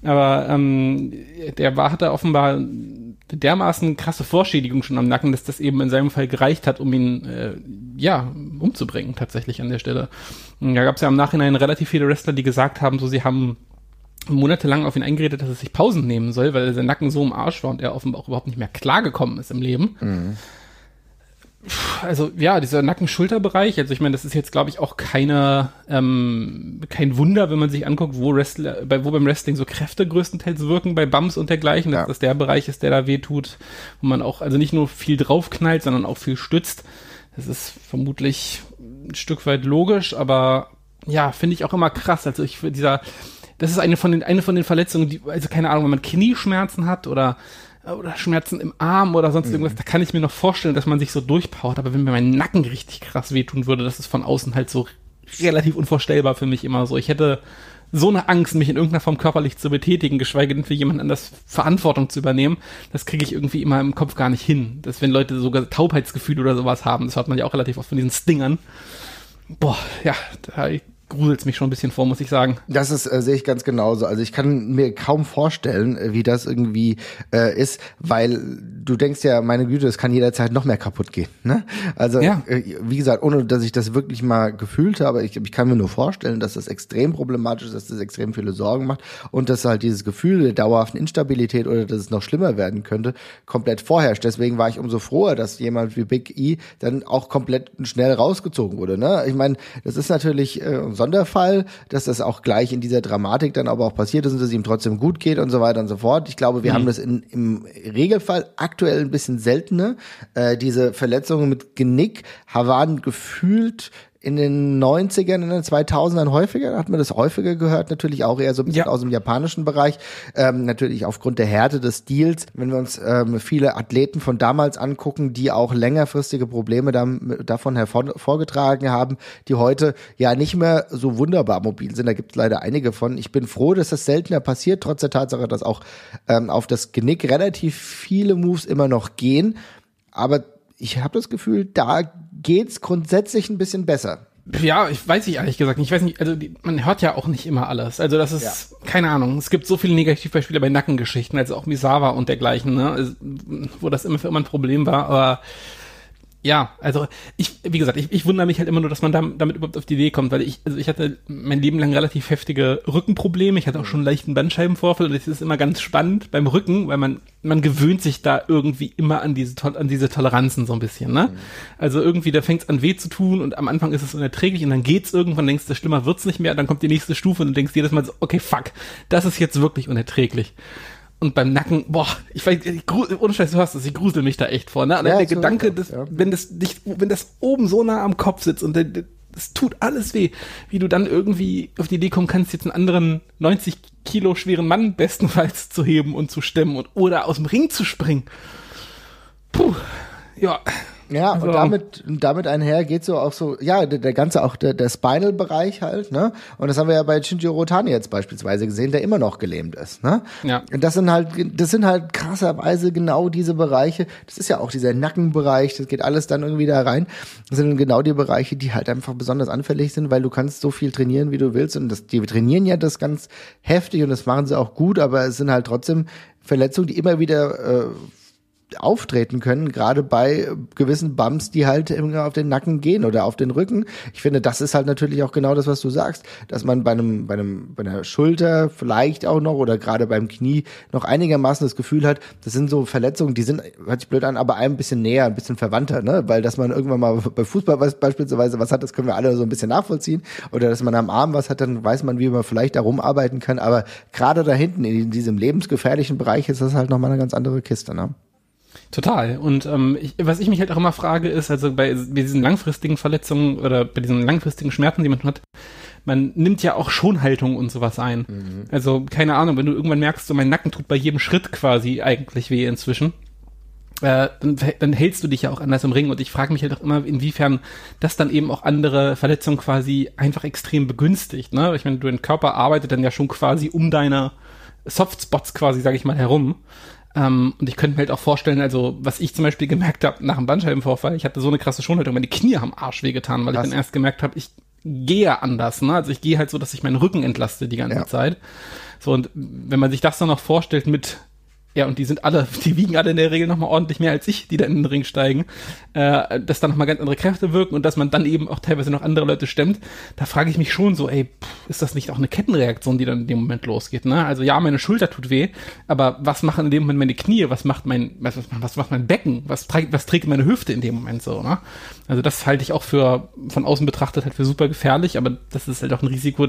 Aber ähm, der war, hatte offenbar dermaßen krasse Vorschädigung schon am Nacken, dass das eben in seinem Fall gereicht hat, um ihn äh, ja umzubringen tatsächlich an der Stelle. Da gab es ja im Nachhinein relativ viele Wrestler, die gesagt haben, so sie haben monatelang auf ihn eingeredet, dass er sich Pausen nehmen soll, weil sein Nacken so im Arsch war und er offenbar auch überhaupt nicht mehr klargekommen ist im Leben. Mhm also ja, dieser Nacken-Schulter-Bereich, also ich meine, das ist jetzt, glaube ich, auch keine, ähm, kein Wunder, wenn man sich anguckt, wo Wrestler, bei, wo beim Wrestling so Kräfte größtenteils wirken, bei Bums und dergleichen, dass das der Bereich ist, der da wehtut, wo man auch, also nicht nur viel draufknallt, sondern auch viel stützt. Das ist vermutlich ein Stück weit logisch, aber ja, finde ich auch immer krass. Also ich dieser, das ist eine von den, eine von den Verletzungen, die, also keine Ahnung, wenn man Knieschmerzen hat oder oder Schmerzen im Arm oder sonst mhm. irgendwas, da kann ich mir noch vorstellen, dass man sich so durchpowert. Aber wenn mir mein Nacken richtig krass wehtun würde, das ist von außen halt so relativ unvorstellbar für mich immer so. Ich hätte so eine Angst, mich in irgendeiner Form körperlich zu betätigen, geschweige denn für jemand anders Verantwortung zu übernehmen, das kriege ich irgendwie immer im Kopf gar nicht hin. Dass wenn Leute sogar Taubheitsgefühle oder sowas haben, das hat man ja auch relativ oft von diesen Stingern. Boah, ja, da gruselt mich schon ein bisschen vor, muss ich sagen. Das ist, äh, sehe ich ganz genauso. Also ich kann mir kaum vorstellen, äh, wie das irgendwie äh, ist, weil du denkst ja, meine Güte, es kann jederzeit noch mehr kaputt gehen. Ne? Also ja. äh, wie gesagt, ohne dass ich das wirklich mal gefühlt habe, ich, ich kann mir nur vorstellen, dass das extrem problematisch ist, dass das extrem viele Sorgen macht und dass halt dieses Gefühl der dauerhaften Instabilität oder dass es noch schlimmer werden könnte, komplett vorherrscht. Deswegen war ich umso froher, dass jemand wie Big E dann auch komplett schnell rausgezogen wurde. Ne? Ich meine, das ist natürlich äh, Sonderfall, dass das auch gleich in dieser Dramatik dann aber auch passiert ist und dass es ihm trotzdem gut geht und so weiter und so fort. Ich glaube, wir mhm. haben das in, im Regelfall aktuell ein bisschen seltener. Äh, diese Verletzungen mit Genick waren gefühlt in den 90ern, in den 2000ern häufiger, hat man das häufiger gehört, natürlich auch eher so ein bisschen ja. aus dem japanischen Bereich, ähm, natürlich aufgrund der Härte des Stils. Wenn wir uns ähm, viele Athleten von damals angucken, die auch längerfristige Probleme dann, davon hervorgetragen haben, die heute ja nicht mehr so wunderbar mobil sind, da gibt es leider einige von. Ich bin froh, dass das seltener passiert, trotz der Tatsache, dass auch ähm, auf das Genick relativ viele Moves immer noch gehen, aber ich habe das Gefühl, da geht's grundsätzlich ein bisschen besser. Ja, ich weiß ich ehrlich gesagt nicht. Ich weiß nicht, also die, man hört ja auch nicht immer alles. Also das ist, ja. keine Ahnung, es gibt so viele Negativbeispiele bei Nackengeschichten, also auch Misawa und dergleichen, ne, wo das immer für immer ein Problem war, aber Ja, also ich, wie gesagt, ich, ich wundere mich halt immer nur, dass man damit, damit überhaupt auf die Idee kommt, weil ich, also ich hatte mein Leben lang relativ heftige Rückenprobleme. Ich hatte auch schon einen leichten Bandscheibenvorfall und es ist immer ganz spannend beim Rücken, weil man, man gewöhnt sich da irgendwie immer an diese, an diese Toleranzen so ein bisschen, ne? Mhm. Also irgendwie, da fängt es an weh zu tun und am Anfang ist es unerträglich und dann geht's irgendwann, denkst du, schlimmer wird's nicht mehr, dann kommt die nächste Stufe und du denkst jedes Mal so, okay, fuck, das ist jetzt wirklich unerträglich und beim Nacken, boah, ich weiß, ich, ohne Scheiß, du hast es, ich grusel mich da echt vor, ne? Ja, der Gedanke, so, dass, ja. wenn das nicht, wenn das oben so nah am Kopf sitzt und es tut alles weh, wie du dann irgendwie auf die Idee kommen kannst, jetzt einen anderen 90 Kilo schweren Mann bestenfalls zu heben und zu stemmen und oder aus dem Ring zu springen. Puh, ja, ja, also. und damit, damit einher geht so auch so, ja, der, der ganze, auch der, der Spinal-Bereich halt, ne? Und das haben wir ja bei Shinjiro Rotani jetzt beispielsweise gesehen, der immer noch gelähmt ist, ne? Ja. Und das sind halt, das sind halt krasserweise genau diese Bereiche, das ist ja auch dieser Nackenbereich, das geht alles dann irgendwie da rein. Das sind genau die Bereiche, die halt einfach besonders anfällig sind, weil du kannst so viel trainieren, wie du willst. Und das, die trainieren ja das ganz heftig und das machen sie auch gut, aber es sind halt trotzdem Verletzungen, die immer wieder äh, auftreten können, gerade bei gewissen Bumps, die halt immer auf den Nacken gehen oder auf den Rücken. Ich finde, das ist halt natürlich auch genau das, was du sagst, dass man bei einem, bei einem, bei einer Schulter vielleicht auch noch oder gerade beim Knie noch einigermaßen das Gefühl hat, das sind so Verletzungen, die sind, hört sich blöd an, aber ein bisschen näher, ein bisschen verwandter, ne? Weil, dass man irgendwann mal bei Fußball beispielsweise was hat, das können wir alle so ein bisschen nachvollziehen. Oder dass man am Arm was hat, dann weiß man, wie man vielleicht darum arbeiten kann. Aber gerade da hinten in diesem lebensgefährlichen Bereich ist das halt nochmal eine ganz andere Kiste, ne? Total. Und ähm, ich, was ich mich halt auch immer frage, ist, also bei, bei diesen langfristigen Verletzungen oder bei diesen langfristigen Schmerzen, die man hat, man nimmt ja auch Schonhaltung und sowas ein. Mhm. Also, keine Ahnung, wenn du irgendwann merkst, so mein Nacken tut bei jedem Schritt quasi eigentlich weh inzwischen, äh, dann, dann hältst du dich ja auch anders im Ring. Und ich frage mich halt auch immer, inwiefern das dann eben auch andere Verletzungen quasi einfach extrem begünstigt. Ne? Ich meine, dein Körper arbeitet dann ja schon quasi um deine Softspots quasi, sage ich mal, herum. Ähm, und ich könnte mir halt auch vorstellen, also was ich zum Beispiel gemerkt habe nach dem Bandscheibenvorfall, ich hatte so eine krasse Schonhaltung, meine Knie haben Arsch wehgetan, weil Krass. ich dann erst gemerkt habe, ich gehe anders, ne? Also ich gehe halt so, dass ich meinen Rücken entlaste die ganze ja. Zeit. So, und wenn man sich das dann noch vorstellt mit ja, und die sind alle, *laughs* die wiegen alle in der Regel nochmal ordentlich mehr als ich, die da in den Ring steigen, äh, dass da nochmal ganz andere Kräfte wirken und dass man dann eben auch teilweise noch andere Leute stemmt. Da frage ich mich schon so, ey, pff, ist das nicht auch eine Kettenreaktion, die dann in dem Moment losgeht, ne? Also ja, meine Schulter tut weh, aber was machen in dem Moment meine Knie? Was macht mein, was, was, was macht mein Becken? Was trägt, was trägt meine Hüfte in dem Moment so, ne? Also das halte ich auch für, von außen betrachtet halt für super gefährlich, aber das ist halt auch ein Risiko,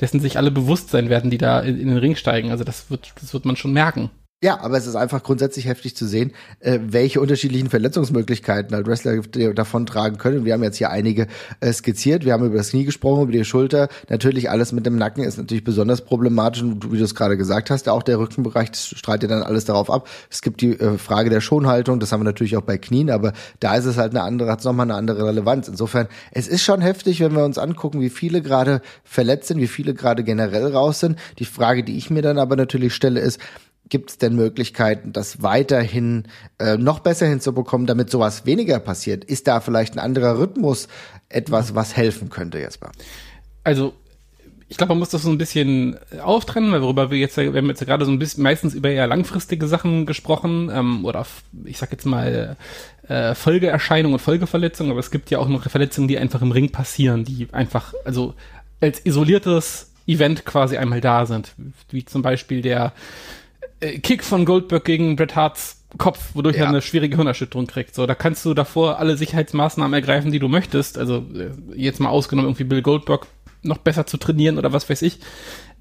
dessen sich alle bewusst sein werden, die da in, in den Ring steigen. Also das wird, das wird man schon merken. Ja, aber es ist einfach grundsätzlich heftig zu sehen, äh, welche unterschiedlichen Verletzungsmöglichkeiten halt Wrestler davon tragen können. Wir haben jetzt hier einige äh, skizziert. Wir haben über das Knie gesprochen, über die Schulter. Natürlich alles mit dem Nacken ist natürlich besonders problematisch. Und wie du es gerade gesagt hast, auch der Rückenbereich, ja dann alles darauf ab. Es gibt die äh, Frage der Schonhaltung. Das haben wir natürlich auch bei Knien, aber da ist es halt eine andere, hat es nochmal eine andere Relevanz. Insofern, es ist schon heftig, wenn wir uns angucken, wie viele gerade verletzt sind, wie viele gerade generell raus sind. Die Frage, die ich mir dann aber natürlich stelle, ist, Gibt es denn Möglichkeiten, das weiterhin äh, noch besser hinzubekommen, damit sowas weniger passiert? Ist da vielleicht ein anderer Rhythmus etwas, was helfen könnte, Jesper? Also ich glaube, man muss das so ein bisschen auftrennen, weil worüber wir jetzt, wir haben jetzt gerade so ein bisschen meistens über eher langfristige Sachen gesprochen ähm, oder ich sag jetzt mal äh, Folgeerscheinungen und Folgeverletzungen, aber es gibt ja auch noch Verletzungen, die einfach im Ring passieren, die einfach, also als isoliertes Event quasi einmal da sind, wie zum Beispiel der äh, Kick von Goldberg gegen Bret Harts Kopf, wodurch ja. er eine schwierige Hirnerschütterung kriegt. So, da kannst du davor alle Sicherheitsmaßnahmen ergreifen, die du möchtest. Also äh, jetzt mal ausgenommen, irgendwie Bill Goldberg noch besser zu trainieren oder was weiß ich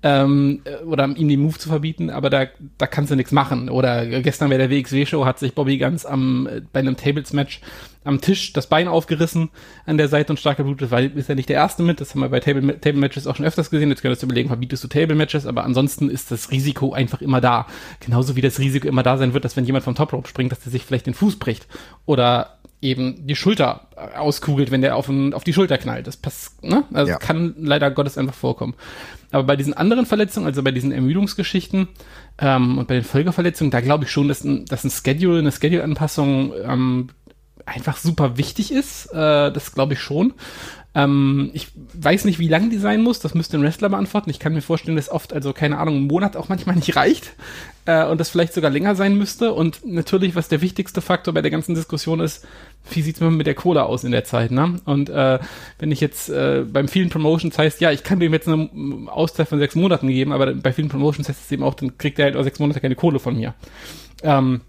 ähm, oder ihm den Move zu verbieten, aber da, da kannst du nichts machen. Oder gestern bei der WXW-Show hat sich Bobby ganz am, bei einem Tables-Match am Tisch das Bein aufgerissen an der Seite und stark geblutet, weil ist ja nicht der erste mit, das haben wir bei Table, Table Matches auch schon öfters gesehen, jetzt könntest du überlegen, verbietest du Table Matches, aber ansonsten ist das Risiko einfach immer da. Genauso wie das Risiko immer da sein wird, dass wenn jemand vom Top Rope springt, dass der sich vielleicht den Fuß bricht oder eben die Schulter auskugelt, wenn der auf, ein, auf die Schulter knallt. Das passt, ne? Also ja. kann leider Gottes einfach vorkommen. Aber bei diesen anderen Verletzungen, also bei diesen Ermüdungsgeschichten ähm, und bei den Folgeverletzungen, da glaube ich schon, dass ein, dass ein Schedule, eine Schedule-Anpassung ähm, einfach super wichtig ist. Äh, das glaube ich schon. Ähm, ich weiß nicht, wie lang die sein muss, das müsste ein Wrestler beantworten. Ich kann mir vorstellen, dass oft, also keine Ahnung, ein Monat auch manchmal *laughs* nicht reicht äh, und das vielleicht sogar länger sein müsste. Und natürlich, was der wichtigste Faktor bei der ganzen Diskussion ist, wie sieht's mit der Kohle aus in der Zeit, ne? Und äh, wenn ich jetzt äh, beim vielen Promotions heißt, ja, ich kann dem jetzt eine Auszeit von sechs Monaten geben, aber bei vielen Promotions heißt es eben auch, dann kriegt er halt auch sechs Monate keine Kohle von mir. Ähm,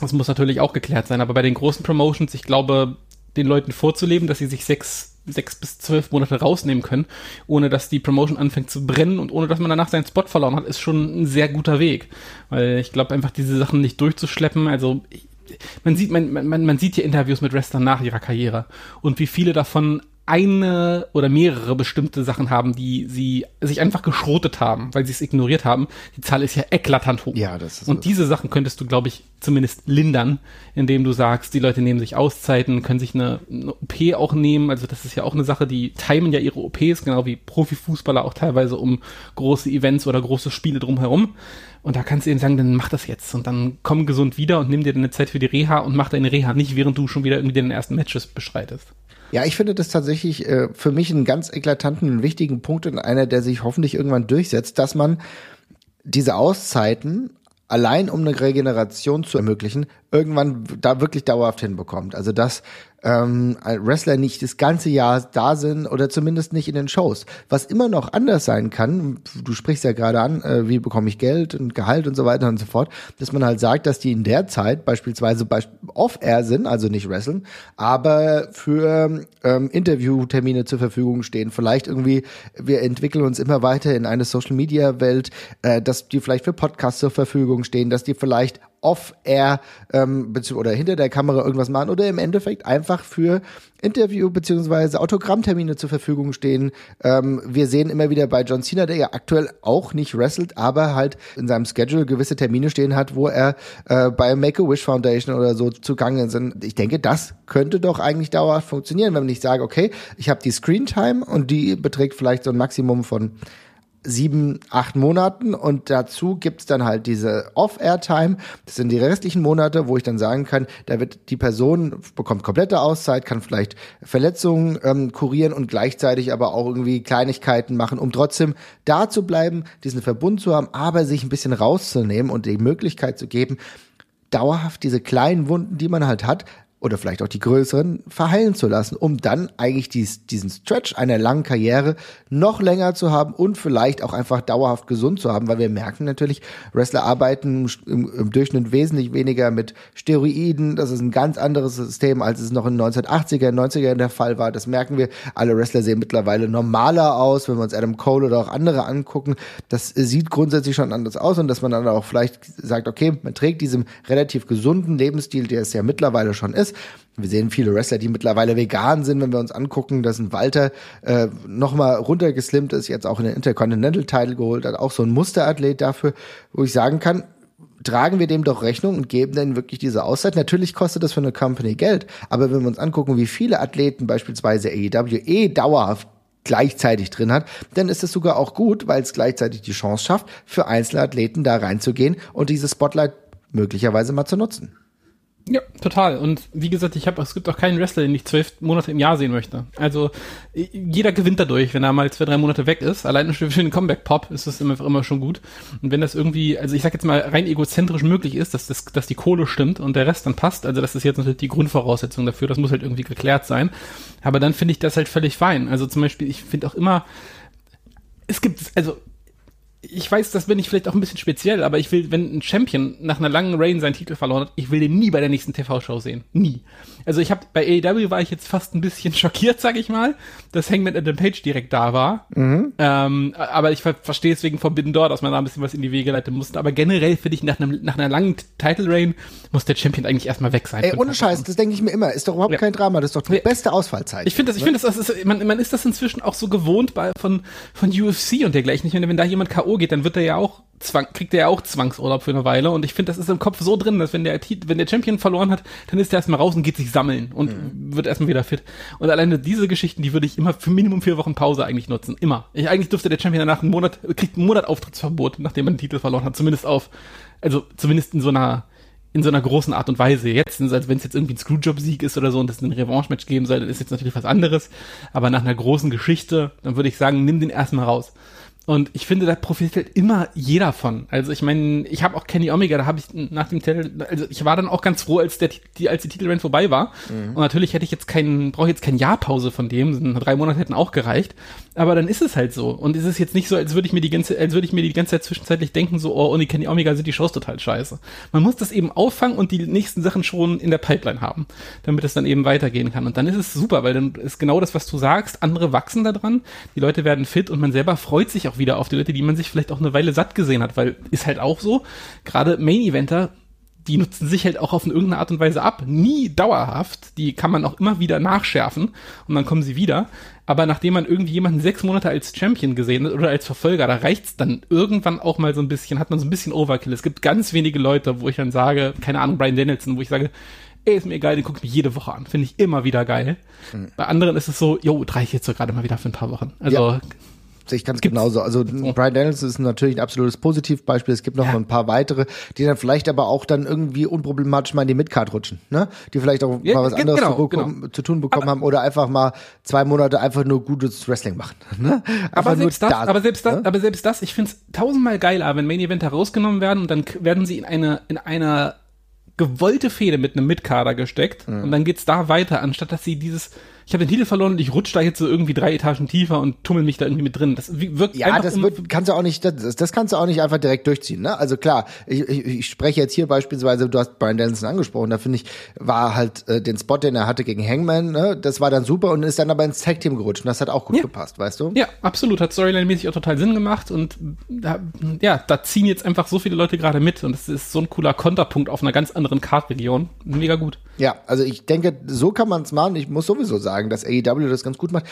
das muss natürlich auch geklärt sein, aber bei den großen Promotions, ich glaube, den Leuten vorzuleben, dass sie sich sechs sechs bis zwölf Monate rausnehmen können, ohne dass die Promotion anfängt zu brennen und ohne dass man danach seinen Spot verloren hat, ist schon ein sehr guter Weg. Weil ich glaube, einfach diese Sachen nicht durchzuschleppen, also man sieht, man, man, man sieht hier Interviews mit Wrestlern nach ihrer Karriere und wie viele davon eine oder mehrere bestimmte Sachen haben, die sie sich einfach geschrotet haben, weil sie es ignoriert haben. Die Zahl ist ja eklatant hoch. Ja, das ist Und diese Sachen könntest du, glaube ich, zumindest lindern, indem du sagst, die Leute nehmen sich Auszeiten, können sich eine, eine OP auch nehmen. Also das ist ja auch eine Sache, die timen ja ihre OPs, genau wie Profifußballer auch teilweise um große Events oder große Spiele drumherum. Und da kannst du ihnen sagen, dann mach das jetzt und dann komm gesund wieder und nimm dir deine Zeit für die Reha und mach deine Reha nicht, während du schon wieder irgendwie den ersten Matches beschreitest. Ja, ich finde das tatsächlich äh, für mich einen ganz eklatanten und wichtigen Punkt und einer, der sich hoffentlich irgendwann durchsetzt, dass man diese Auszeiten allein um eine Regeneration zu ermöglichen, irgendwann da wirklich dauerhaft hinbekommt. Also dass ähm, Wrestler nicht das ganze Jahr da sind oder zumindest nicht in den Shows. Was immer noch anders sein kann, du sprichst ja gerade an, äh, wie bekomme ich Geld und Gehalt und so weiter und so fort, dass man halt sagt, dass die in der Zeit beispielsweise off-air sind, also nicht wrestlen, aber für ähm, Interviewtermine zur Verfügung stehen. Vielleicht irgendwie, wir entwickeln uns immer weiter in eine Social-Media-Welt, äh, dass die vielleicht für Podcasts zur Verfügung stehen, dass die vielleicht off-air ähm, oder hinter der Kamera irgendwas machen oder im Endeffekt einfach für Interview- beziehungsweise Autogrammtermine zur Verfügung stehen. Ähm, wir sehen immer wieder bei John Cena, der ja aktuell auch nicht wrestelt, aber halt in seinem Schedule gewisse Termine stehen hat, wo er äh, bei Make-A-Wish Foundation oder so zugange sind. Ich denke, das könnte doch eigentlich dauerhaft funktionieren, wenn ich sage, okay, ich habe die Screen-Time und die beträgt vielleicht so ein Maximum von sieben, acht Monaten und dazu gibt's dann halt diese Off-Air-Time. Das sind die restlichen Monate, wo ich dann sagen kann, da wird die Person bekommt komplette Auszeit, kann vielleicht Verletzungen ähm, kurieren und gleichzeitig aber auch irgendwie Kleinigkeiten machen, um trotzdem da zu bleiben, diesen Verbund zu haben, aber sich ein bisschen rauszunehmen und die Möglichkeit zu geben, dauerhaft diese kleinen Wunden, die man halt hat, oder vielleicht auch die größeren verheilen zu lassen, um dann eigentlich dies, diesen Stretch einer langen Karriere noch länger zu haben und vielleicht auch einfach dauerhaft gesund zu haben, weil wir merken natürlich, Wrestler arbeiten im, im Durchschnitt wesentlich weniger mit Steroiden. Das ist ein ganz anderes System, als es noch in den 1980er, 90er der Fall war. Das merken wir. Alle Wrestler sehen mittlerweile normaler aus, wenn wir uns Adam Cole oder auch andere angucken. Das sieht grundsätzlich schon anders aus und dass man dann auch vielleicht sagt, okay, man trägt diesem relativ gesunden Lebensstil, der es ja mittlerweile schon ist, wir sehen viele Wrestler, die mittlerweile vegan sind, wenn wir uns angucken, dass ein Walter äh, nochmal runtergeslimmt ist, jetzt auch in den Intercontinental Title geholt hat, auch so ein Musterathlet dafür, wo ich sagen kann, tragen wir dem doch Rechnung und geben denn wirklich diese Auszeit. Natürlich kostet das für eine Company Geld, aber wenn wir uns angucken, wie viele Athleten beispielsweise AEW eh dauerhaft gleichzeitig drin hat, dann ist es sogar auch gut, weil es gleichzeitig die Chance schafft, für einzelne Athleten da reinzugehen und dieses Spotlight möglicherweise mal zu nutzen. Ja, total. Und wie gesagt, ich habe, es gibt auch keinen Wrestler, den ich zwölf Monate im Jahr sehen möchte. Also jeder gewinnt dadurch, wenn er mal zwei, drei Monate weg ist. Allein für den Comeback-Pop ist das immer, immer schon gut. Und wenn das irgendwie, also ich sag jetzt mal rein egozentrisch möglich ist, dass, das, dass die Kohle stimmt und der Rest dann passt, also das ist jetzt natürlich die Grundvoraussetzung dafür, das muss halt irgendwie geklärt sein. Aber dann finde ich das halt völlig fein. Also zum Beispiel, ich finde auch immer, es gibt, also ich weiß, das bin ich vielleicht auch ein bisschen speziell, aber ich will, wenn ein Champion nach einer langen Reign seinen Titel verloren hat, ich will den nie bei der nächsten TV-Show sehen. Nie. Also ich habe bei AEW war ich jetzt fast ein bisschen *laughs* schockiert, sag ich mal, dass Hangman Adam Page direkt da war. Mhm. Ähm, aber ich ver verstehe es wegen Forbidden Door, dass man da ein bisschen was in die Wege leiten musste. Aber generell finde ich, nach, einem, nach einer langen Title Reign muss der Champion eigentlich erstmal weg sein. Ey, ohne Scheiß, das denke ich mir immer. Ist doch überhaupt ja. kein Drama. Das ist doch die beste Ausfallzeit. Ich finde das, ich finde das, das ist, man, man ist das inzwischen auch so gewohnt bei, von, von UFC und dergleichen. Ich meine, wenn da jemand K.O. geht, dann wird er ja auch Zwang, kriegt er ja auch Zwangsurlaub für eine Weile und ich finde, das ist im Kopf so drin, dass wenn der, wenn der Champion verloren hat, dann ist er erstmal raus und geht sich sammeln und mhm. wird erstmal wieder fit. Und alleine diese Geschichten, die würde ich immer für Minimum vier Wochen Pause eigentlich nutzen. Immer. Ich, eigentlich dürfte der Champion danach einen Monat, kriegt einen Monat Auftrittsverbot, nachdem man den Titel verloren hat. Zumindest auf, also zumindest in so einer in so einer großen Art und Weise. Jetzt, als wenn es jetzt irgendwie ein Screwjob-Sieg ist oder so und es ein Revanche-Match geben soll, dann ist jetzt natürlich was anderes. Aber nach einer großen Geschichte, dann würde ich sagen, nimm den erstmal raus. Und ich finde, da profitiert immer jeder von. Also ich meine, ich habe auch Kenny Omega, da habe ich nach dem Titel, also ich war dann auch ganz froh, als der die, als die Titelrennen vorbei war. Mhm. Und natürlich hätte ich jetzt keinen, brauche jetzt kein Jahrpause von dem, drei Monate hätten auch gereicht. Aber dann ist es halt so. Und es ist jetzt nicht so, als würde ich mir die ganze, als würde ich mir die ganze Zeit zwischenzeitlich denken, so, oh, Kenny Omega sind die Shows total scheiße. Man muss das eben auffangen und die nächsten Sachen schon in der Pipeline haben, damit es dann eben weitergehen kann. Und dann ist es super, weil dann ist genau das, was du sagst, andere wachsen da dran, die Leute werden fit und man selber freut sich auch wieder auf die Leute, die man sich vielleicht auch eine Weile satt gesehen hat, weil ist halt auch so, gerade Main-Eventer, die nutzen sich halt auch auf eine irgendeine Art und Weise ab. Nie dauerhaft. Die kann man auch immer wieder nachschärfen und dann kommen sie wieder. Aber nachdem man irgendwie jemanden sechs Monate als Champion gesehen hat oder als Verfolger, da reicht's dann irgendwann auch mal so ein bisschen, hat man so ein bisschen Overkill. Es gibt ganz wenige Leute, wo ich dann sage, keine Ahnung, Brian Danielson, wo ich sage, ey, ist mir egal, den gucke ich mir jede Woche an. Finde ich immer wieder geil. Mhm. Bei anderen ist es so, jo, reicht jetzt so gerade mal wieder für ein paar Wochen. Also ja. Sehe ich ganz Gibt's? genauso. Also so. Brian Daniels ist natürlich ein absolutes Positivbeispiel. Es gibt noch ja. ein paar weitere, die dann vielleicht aber auch dann irgendwie unproblematisch mal in die Midcard rutschen, ne? Die vielleicht auch ja, mal was anderes genau, zu, genau. zu, tun bekommen aber, haben oder einfach mal zwei Monate einfach nur gutes Wrestling machen. *laughs* Ne? Aber selbst das, da, aber selbst das, ne? aber selbst das, ich finde es tausendmal geiler, wenn Main Event herausgenommen werden und dann werden sie in eine in einer gewollte Fehde mit einem Midcarder gesteckt mhm. und dann geht's da weiter, anstatt dass sie dieses ich habe den Titel verloren und ich rutsche da jetzt so irgendwie drei Etagen tiefer und tummel mich da irgendwie mit drin. Das wirkt Ja, das wird, kannst du auch nicht, das, das kannst du auch nicht einfach direkt durchziehen, ne? Also klar, ich, ich, ich spreche jetzt hier beispielsweise, du hast Brian Dennison angesprochen, da finde ich, war halt äh, den Spot, den er hatte gegen Hangman, ne? Das war dann super und ist dann aber ins Tag-Team gerutscht und das hat auch gut ja. gepasst, weißt du? Ja, absolut, hat Storyline-mäßig auch total Sinn gemacht und da, ja, da ziehen jetzt einfach so viele Leute gerade mit und es ist so ein cooler Konterpunkt auf einer ganz anderen Card-Region. Mega gut. Ja, also ich denke, so kann man es machen. Ich muss sowieso sagen, dass AEW das ganz gut macht.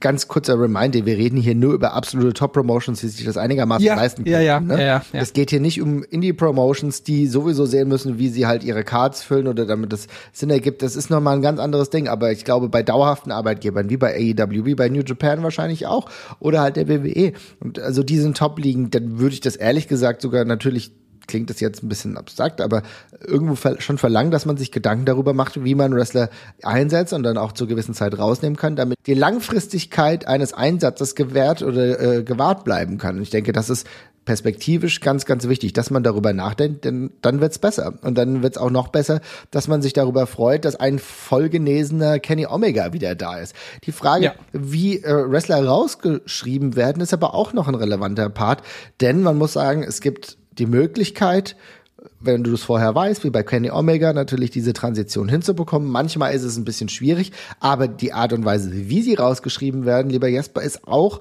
Ganz kurzer Reminder, wir reden hier nur über absolute Top-Promotions, die sich das einigermaßen ja, leisten können. Ja, ja, ne? ja, ja, ja. Es geht hier nicht um Indie-Promotions, die sowieso sehen müssen, wie sie halt ihre Cards füllen oder damit das Sinn ergibt. Das ist nochmal ein ganz anderes Ding. Aber ich glaube, bei dauerhaften Arbeitgebern, wie bei AEW, wie bei New Japan wahrscheinlich auch, oder halt der WWE, und also diesen Top-Ligen, dann würde ich das ehrlich gesagt sogar natürlich klingt das jetzt ein bisschen abstrakt, aber irgendwo schon verlangen, dass man sich Gedanken darüber macht, wie man Wrestler einsetzt und dann auch zur gewissen Zeit rausnehmen kann, damit die Langfristigkeit eines Einsatzes gewährt oder äh, gewahrt bleiben kann. Und ich denke, das ist perspektivisch ganz, ganz wichtig, dass man darüber nachdenkt, denn dann wird's besser. Und dann wird's auch noch besser, dass man sich darüber freut, dass ein vollgenesener Kenny Omega wieder da ist. Die Frage, ja. wie äh, Wrestler rausgeschrieben werden, ist aber auch noch ein relevanter Part, denn man muss sagen, es gibt die Möglichkeit, wenn du es vorher weißt, wie bei Kenny Omega, natürlich diese Transition hinzubekommen. Manchmal ist es ein bisschen schwierig, aber die Art und Weise, wie sie rausgeschrieben werden, lieber Jesper, ist auch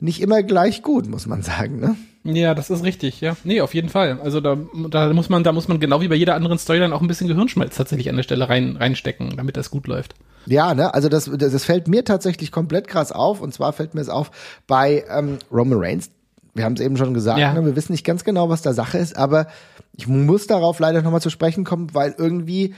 nicht immer gleich gut, muss man sagen, ne? Ja, das ist richtig, ja. Nee, auf jeden Fall. Also da, da muss man, da muss man genau wie bei jeder anderen Storyline auch ein bisschen Gehirnschmalz tatsächlich an der Stelle rein, reinstecken, damit das gut läuft. Ja, ne, also das, das, das fällt mir tatsächlich komplett krass auf. Und zwar fällt mir es auf bei ähm, Roman Reigns, wir haben es eben schon gesagt, ja. ne, wir wissen nicht ganz genau, was da Sache ist, aber ich muss darauf leider nochmal zu sprechen kommen, weil irgendwie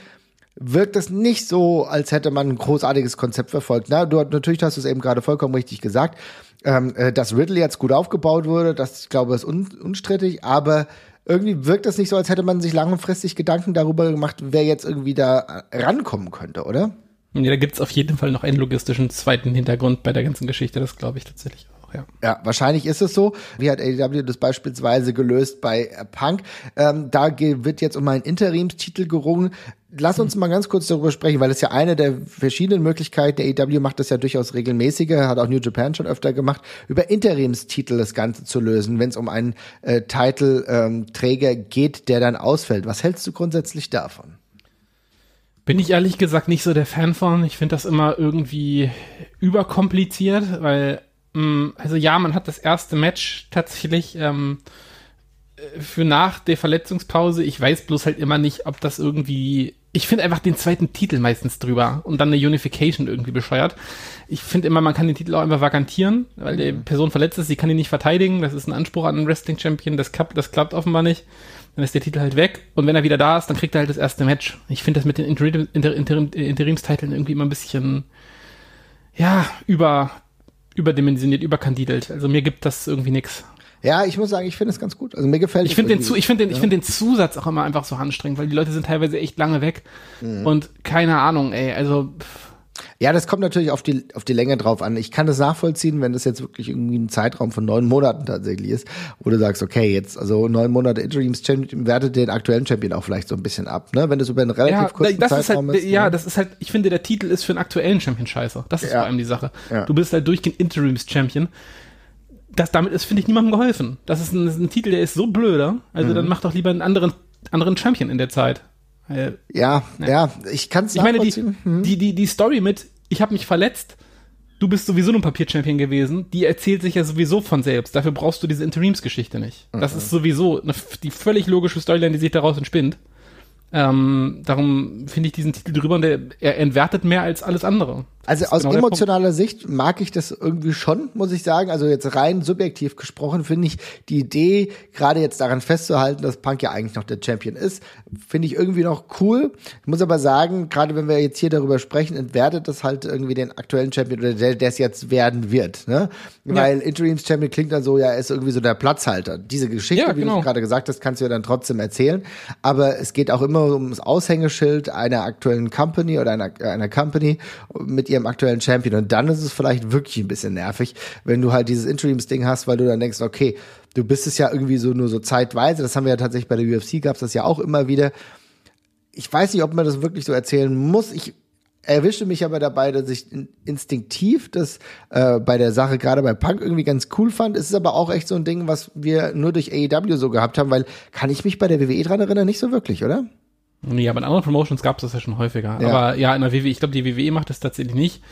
wirkt es nicht so, als hätte man ein großartiges Konzept verfolgt. Na, du, natürlich hast du es eben gerade vollkommen richtig gesagt, ähm, äh, dass Riddle jetzt gut aufgebaut wurde, das ich glaube ist un unstrittig, aber irgendwie wirkt es nicht so, als hätte man sich langfristig Gedanken darüber gemacht, wer jetzt irgendwie da rankommen könnte, oder? Ja, da gibt's auf jeden Fall noch einen logistischen zweiten Hintergrund bei der ganzen Geschichte, das glaube ich tatsächlich auch ja. Ja, wahrscheinlich ist es so. Wie hat AEW das beispielsweise gelöst bei äh, Punk? Ähm, da wird jetzt um einen Interimstitel gerungen. Lass uns mal ganz kurz darüber sprechen, weil es ja eine der verschiedenen Möglichkeiten, der AEW macht das ja durchaus regelmäßiger, hat auch New Japan schon öfter gemacht, über Interimstitel das Ganze zu lösen, wenn es um einen äh, Titelträger ähm, geht, der dann ausfällt. Was hältst du grundsätzlich davon? Bin ich ehrlich gesagt nicht so der Fan von. Ich finde das immer irgendwie überkompliziert, weil also ja, man hat das erste Match tatsächlich ähm, für nach der Verletzungspause. Ich weiß bloß halt immer nicht, ob das irgendwie. Ich finde einfach den zweiten Titel meistens drüber und dann eine Unification irgendwie bescheuert. Ich finde immer, man kann den Titel auch einfach vakantieren, weil die mhm. Person verletzt ist, sie kann ihn nicht verteidigen. Das ist ein Anspruch an einen Wrestling-Champion, das klappt, das klappt offenbar nicht. Dann ist der Titel halt weg und wenn er wieder da ist, dann kriegt er halt das erste Match. Ich finde das mit den Interim, Interim, Interim, Interimstiteln irgendwie immer ein bisschen, ja, über, überdimensioniert, überkandidelt. Also mir gibt das irgendwie nix. Ja, ich muss sagen, ich finde es ganz gut. Also mir gefällt Ich finde den. Zu- ich finde den, ich finde den Zusatz auch immer einfach so anstrengend, weil die Leute sind teilweise echt lange weg und keine Ahnung, ey, also pff, Ja, das kommt natürlich auf die, auf die Länge drauf an. Ich kann das nachvollziehen, wenn das jetzt wirklich irgendwie ein Zeitraum von neun Monaten tatsächlich ist, wo du sagst, okay, jetzt, also neun Monate Interims-Champion, wertet den aktuellen Champion auch vielleicht so ein bisschen ab, ne? Wenn das über einen relativ ja, kurzen das ist Zeitraum halt, ist. ja, ne? das ist halt, ich finde, der Titel ist für einen aktuellen Champion scheiße. Das ist Ja. vor allem die Sache. Ja. Du bist halt durchgehend Interims-Champion. Das, damit ist, finde ich, niemandem geholfen. Das ist ein, das ist ein Titel, der ist so blöder. Also Mhm. dann mach doch lieber einen anderen, anderen Champion in der Zeit. Äh, ja, ja, ich kann es Ich meine, die, nachvollziehen. die, die, die Story mit, ich habe mich verletzt, du bist sowieso ein Papierchampion gewesen, die erzählt sich ja sowieso von selbst. Dafür brauchst du diese Interimsgeschichte nicht. Das Mhm. ist sowieso eine, die völlig logische Storyline, die sich daraus entspinnt. Ähm, darum finde ich diesen Titel drüber und der, er entwertet mehr als alles andere. Also aus genau emotionaler Sicht mag ich das irgendwie schon, muss ich sagen. Also jetzt rein subjektiv gesprochen finde ich die Idee, gerade jetzt daran festzuhalten, dass Punk ja eigentlich noch der Champion ist, finde ich irgendwie noch cool. Ich muss aber sagen, gerade wenn wir jetzt hier darüber sprechen, entwertet das halt irgendwie den aktuellen Champion oder der, der es jetzt werden wird. Ne? Weil Interims Champion klingt dann so, ja, er ist irgendwie so der Platzhalter. Diese Geschichte, Ja, wie genau. du gerade gesagt hast, kannst du ja dann trotzdem erzählen. Aber es geht auch immer ums Aushängeschild einer aktuellen Company oder einer, einer Company mit ihrem aktuellen Champion. Und dann ist es vielleicht wirklich ein bisschen nervig, wenn du halt dieses Interims-Ding hast, weil du dann denkst, okay, du bist es ja irgendwie so nur so zeitweise. Das haben wir ja tatsächlich bei der UFC, gab es das ja auch immer wieder. Ich weiß nicht, ob man das wirklich so erzählen muss. Ich erwische mich aber dabei, dass ich in- instinktiv das äh, bei der Sache gerade bei Punk irgendwie ganz cool fand. Es ist aber auch echt so ein Ding, was wir nur durch AEW so gehabt haben, weil kann ich mich bei der WWE dran erinnern? Nicht so wirklich, oder? Nee, aber in anderen Promotions gab es das ja schon häufiger. Ja. Aber ja, in der WWE, ich glaube, die WWE macht das tatsächlich nicht.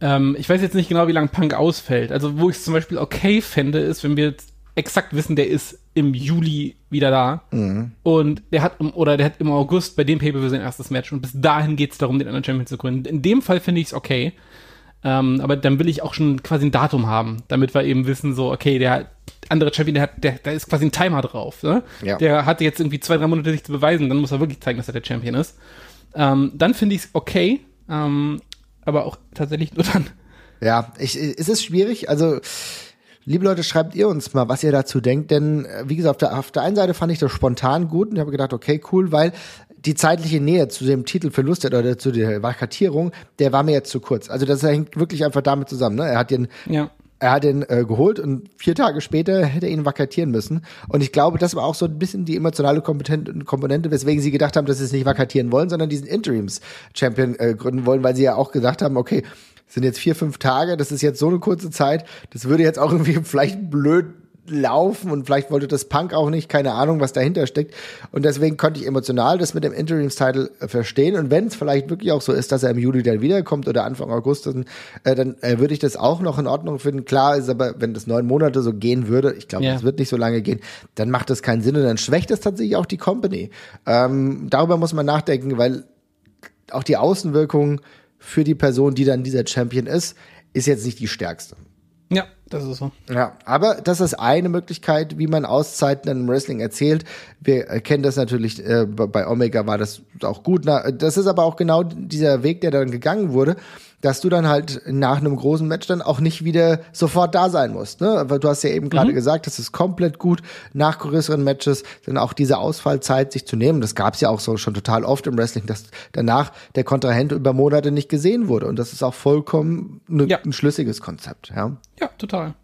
Ähm, ich weiß jetzt nicht genau, wie lange Punk ausfällt. Also, wo ich es zum Beispiel okay fände, ist, wenn wir jetzt exakt wissen, der ist im Juli wieder da. Und der hat im, oder der hat im August bei dem Paper sein erstes Match. Und bis dahin geht es darum, den anderen Champion zu gründen. In dem Fall finde ich es okay. Ähm, aber dann will ich auch schon quasi ein Datum haben, damit wir eben wissen, so, okay, der andere Champion, der hat, der, da ist quasi ein Timer drauf. Ne? Ja. Der hatte jetzt irgendwie zwei, drei Monate sich zu beweisen, dann muss er wirklich zeigen, dass er der Champion ist. Ähm, dann finde ich es okay, ähm, aber auch tatsächlich nur dann. Ja, ich, es ist schwierig. Also, liebe Leute, schreibt ihr uns mal, was ihr dazu denkt. Denn, äh, wie gesagt, auf der, auf der einen Seite fand ich das spontan gut und ich habe gedacht, okay, cool, weil die zeitliche Nähe zu dem Titelverlust oder zu der Vakatierung, der war mir jetzt zu kurz. Also das hängt wirklich einfach damit zusammen. Ne? Er hat den Ja. er hat ihn äh, geholt und vier Tage später hätte er ihn vakatieren müssen. Und ich glaube, das war auch so ein bisschen die emotionale Kompetent Komponente, weswegen sie gedacht haben, dass sie es nicht vakatieren wollen, sondern diesen Interims-Champion äh, gründen wollen, weil sie ja auch gesagt haben, okay, es sind jetzt vier, fünf Tage, das ist jetzt so eine kurze Zeit, das würde jetzt auch irgendwie *laughs* vielleicht blöd laufen und vielleicht wollte das Punk auch nicht, keine Ahnung, was dahinter steckt. Und deswegen konnte ich emotional das mit dem Interims-Title äh, verstehen. Und wenn es vielleicht wirklich auch so ist, dass er im Juli dann wiederkommt oder Anfang August, dann, äh, dann äh, würde ich das auch noch in Ordnung finden. Klar ist aber, wenn das neun Monate so gehen würde, ich glaube, Ja. es wird nicht so lange gehen, dann macht das keinen Sinn und dann schwächt es tatsächlich auch die Company. Ähm, darüber muss man nachdenken, weil auch die Außenwirkung für die Person, die dann dieser Champion ist, ist jetzt nicht die stärkste. Ja, das ist so. Ja, aber das ist eine Möglichkeit, wie man Auszeiten im Wrestling erzählt. Wir äh, kennen das natürlich, äh, bei Omega war das auch gut. Na, das ist aber auch genau dieser Weg, der dann gegangen wurde, dass du dann halt nach einem großen Match dann auch nicht wieder sofort da sein musst. Ne? Weil du hast ja eben gerade gesagt, das ist komplett gut, nach größeren Matches dann auch diese Ausfallzeit sich zu nehmen. Das gab es ja auch so schon total oft im Wrestling, dass danach der Kontrahent über Monate nicht gesehen wurde. Und das ist auch vollkommen ne, Ja. ein schlüssiges Konzept. Ja. Ja, total.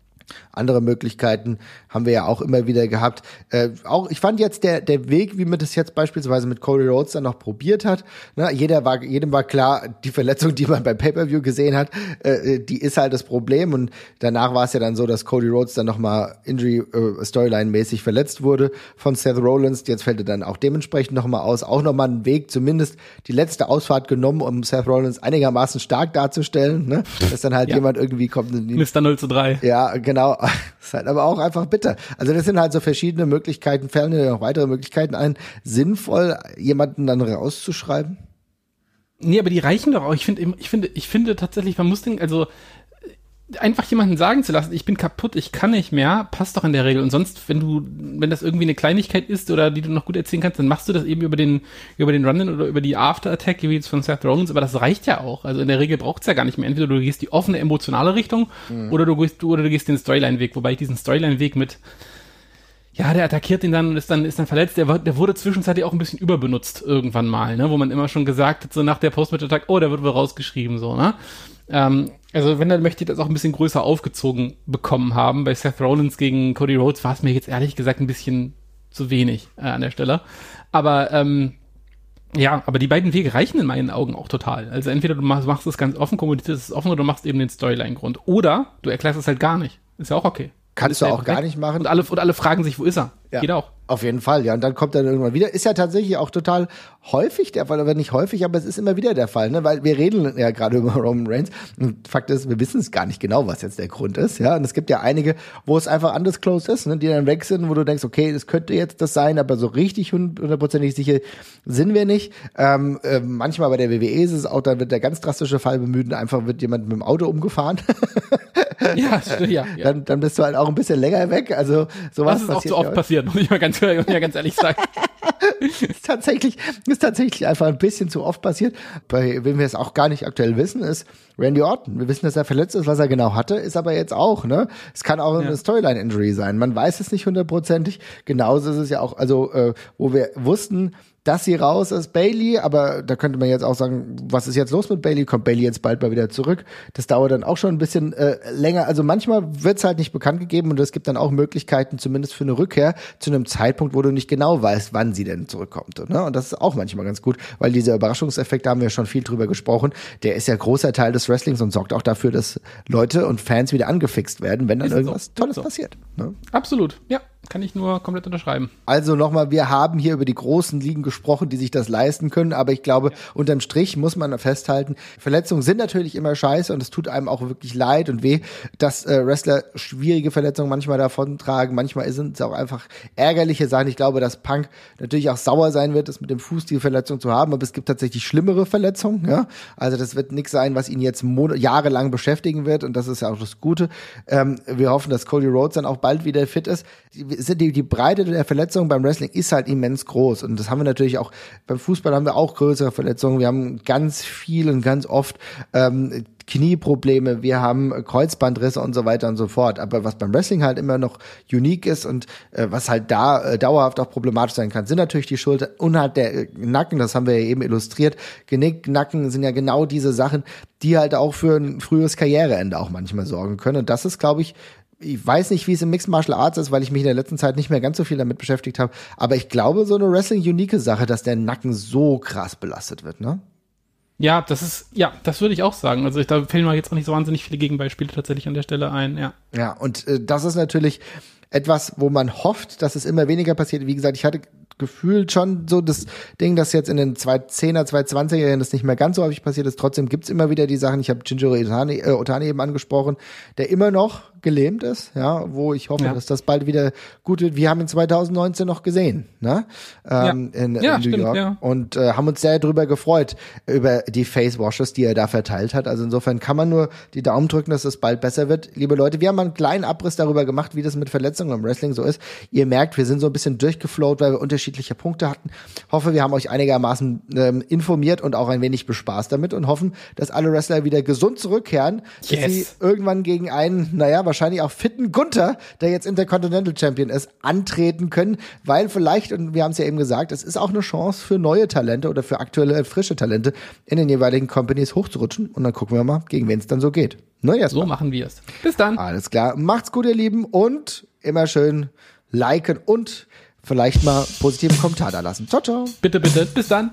Andere Möglichkeiten haben wir ja auch immer wieder gehabt. Äh, auch ich fand jetzt der der Weg, wie man das jetzt beispielsweise mit Cody Rhodes dann noch probiert hat. Ne, jeder war jedem war klar, die Verletzung, die man beim Pay-per-View gesehen hat, äh, die ist halt das Problem. Und danach war es ja dann so, dass Cody Rhodes dann noch mal Injury äh, Storyline mäßig verletzt wurde von Seth Rollins. Jetzt fällt er dann auch dementsprechend noch mal aus. Auch noch mal einen Weg, zumindest die letzte Ausfahrt genommen, um Seth Rollins einigermaßen stark darzustellen. Ne? Dass dann halt Ja. jemand irgendwie kommt Mr. 0 zu 3. ja, genau. *laughs* Ist halt aber auch einfach bitter. Also das sind halt so verschiedene Möglichkeiten, fallen dir noch weitere Möglichkeiten ein, sinnvoll jemanden dann rauszuschreiben? Nee, aber die reichen doch auch. Ich finde, ich finde, ich finde tatsächlich, man muss den, also einfach jemanden sagen zu lassen, ich bin kaputt, ich kann nicht mehr, passt doch in der Regel. Und sonst, wenn du, wenn das irgendwie eine Kleinigkeit ist oder die du noch gut erzählen kannst, dann machst du das eben über den, über den Run-In oder über die After-Attack, wie jetzt von Seth Rollins, aber das reicht ja auch. Also in der Regel braucht's ja gar nicht mehr. Entweder du gehst die offene emotionale Richtung mhm. oder du gehst, oder du gehst den Storyline-Weg, wobei ich diesen Storyline-Weg mit, ja, der attackiert ihn dann und ist dann, ist dann verletzt. Der, der wurde zwischenzeitlich auch ein bisschen überbenutzt irgendwann mal, ne, wo man immer schon gesagt hat, so nach der Post-Match-Attack, oh, der wird wohl rausgeschrieben, so, ne. Ähm, also wenn, dann möchte ich das auch ein bisschen größer aufgezogen bekommen haben. Bei Seth Rollins gegen Cody Rhodes war es mir jetzt ehrlich gesagt ein bisschen zu wenig äh, an der Stelle. Aber ähm, ja, aber die beiden Wege reichen in meinen Augen auch total. Also entweder du machst, machst es ganz offen, kommunizierst es offen oder du machst eben den Storyline-Grund. Oder du erklärst es halt gar nicht. Ist ja auch okay. Kannst du auch gar nicht machen. Und alle, und alle fragen sich, wo ist er? Ja. Geht auch. Auf jeden Fall, ja. Und dann kommt er irgendwann wieder. Ist ja tatsächlich auch total häufig der Fall, aber nicht häufig, aber es ist immer wieder der Fall, ne? Weil wir reden ja gerade *laughs* über Roman Reigns. Und Fakt ist, wir wissen es gar nicht genau, was jetzt der Grund ist, ja. Und es gibt ja einige, wo es einfach undisclosed ist, ne? Die dann weg sind, wo du denkst, okay, das könnte jetzt das sein, aber so richtig hundertprozentig sicher sind wir nicht. Ähm, äh, manchmal bei der WWE ist es auch, da wird der ganz drastische Fall bemüht einfach wird jemand mit dem Auto umgefahren. ja, ja, *laughs* ja. Dann, dann bist du halt auch ein bisschen länger weg. Also sowas das ist auch zu oft passiert, muss ich mal ganz, muss ich mal ganz ehrlich sagen. *laughs* ist tatsächlich, ist tatsächlich einfach ein bisschen zu oft passiert. Bei wem wir es auch gar nicht aktuell wissen, ist Randy Orton. Wir wissen, dass er verletzt ist, was er genau hatte, ist aber jetzt auch, ne? Es kann auch ja. eine Storyline-Injury sein. Man weiß es nicht hundertprozentig. Genauso ist es ja auch, also, äh, wo wir wussten, dass sie raus ist, Bailey, aber da könnte man jetzt auch sagen, was ist jetzt los mit Bailey? Kommt Bailey jetzt bald mal wieder zurück? Das dauert dann auch schon ein bisschen äh, länger. Also manchmal wird's halt nicht bekannt gegeben und es gibt dann auch Möglichkeiten, zumindest für eine Rückkehr, zu einem Zeitpunkt, wo du nicht genau weißt, wann sie denn zurückkommt. Ne? Und das ist auch manchmal ganz gut, weil dieser Überraschungseffekt, da haben wir schon viel drüber gesprochen, der ist ja großer Teil des Wrestlings und sorgt auch dafür, dass Leute und Fans wieder angefixt werden, wenn dann ist irgendwas so. Tolles so. passiert. Ne? Absolut, ja. Kann ich nur komplett unterschreiben. Also nochmal, wir haben hier über die großen Ligen gesprochen, die sich das leisten können, aber ich glaube, unterm Strich muss man festhalten, Verletzungen sind natürlich immer scheiße und es tut einem auch wirklich leid und weh, dass äh, Wrestler schwierige Verletzungen manchmal davon tragen. Manchmal sind es auch einfach ärgerliche Sachen. Ich glaube, dass Punk natürlich auch sauer sein wird, das mit dem Fuß die Verletzung zu haben, aber es gibt tatsächlich schlimmere Verletzungen. Ja? Also das wird nichts sein, was ihn jetzt jahrelang beschäftigen wird und das ist ja auch das Gute. Ähm, wir hoffen, dass Cody Rhodes dann auch bald wieder fit ist sind die, die Breite der Verletzungen beim Wrestling ist halt immens groß. Und das haben wir natürlich auch, beim Fußball haben wir auch größere Verletzungen. Wir haben ganz viel und ganz oft ähm, Knieprobleme, wir haben Kreuzbandrisse und so weiter und so fort. Aber was beim Wrestling halt immer noch unique ist und äh, was halt da äh, dauerhaft auch problematisch sein kann, sind natürlich die Schulter und halt der äh, Nacken, das haben wir ja eben illustriert. Genick, Nacken sind ja genau diese Sachen, die halt auch für ein frühes Karriereende auch manchmal sorgen können. Und das ist, glaube ich, ich weiß nicht, wie es im Mixed Martial Arts ist, weil ich mich in der letzten Zeit nicht mehr ganz so viel damit beschäftigt habe. Aber ich glaube, so eine Wrestling-unique Sache, dass der Nacken so krass belastet wird, ne? Ja, das ist, ja, das würde ich auch sagen. Also ich, da fällen mir jetzt auch nicht so wahnsinnig viele Gegenbeispiele tatsächlich an der Stelle ein, ja. Ja, und äh, das ist natürlich etwas, wo man hofft, dass es immer weniger passiert. Wie gesagt, ich hatte gefühlt schon so das Ding, dass jetzt in den 2010er, 2020er Jahren das nicht mehr ganz so häufig passiert ist. Trotzdem gibt's immer wieder die Sachen. Ich habe Jinjiro Otani, äh, Otani eben angesprochen, der immer noch gelähmt ist, ja, wo ich hoffe, ja. dass das bald wieder gut wird. Wir haben ihn 2019 noch gesehen, ne? Ähm, ja. In, ja, in New stimmt, York ja. und äh, haben uns sehr darüber gefreut über die Face Washes, die er da verteilt hat. Also insofern kann man nur die Daumen drücken, dass es bald besser wird. Liebe Leute, wir haben einen kleinen Abriss darüber gemacht, wie das mit Verletzungen im Wrestling so ist. Ihr merkt, wir sind so ein bisschen durchgeflowt, weil wir unterschiedliche Punkte hatten. Hoffe, wir haben euch einigermaßen ähm, informiert und auch ein wenig bespaßt damit und hoffen, dass alle Wrestler wieder gesund zurückkehren, yes. dass sie irgendwann gegen einen, naja, wahrscheinlich auch fitten Gunther, der jetzt Intercontinental Champion ist, antreten können, weil vielleicht, und wir haben es ja eben gesagt, es ist auch eine Chance für neue Talente oder für aktuelle frische Talente in den jeweiligen Companies hochzurutschen und dann gucken wir mal, gegen wen es dann so geht. Ne, so machen wir es. Bis dann. Alles klar. Macht's gut, ihr Lieben, und immer schön liken und vielleicht mal positiven Kommentar da lassen. Ciao, ciao. Bitte, bitte. Bis dann.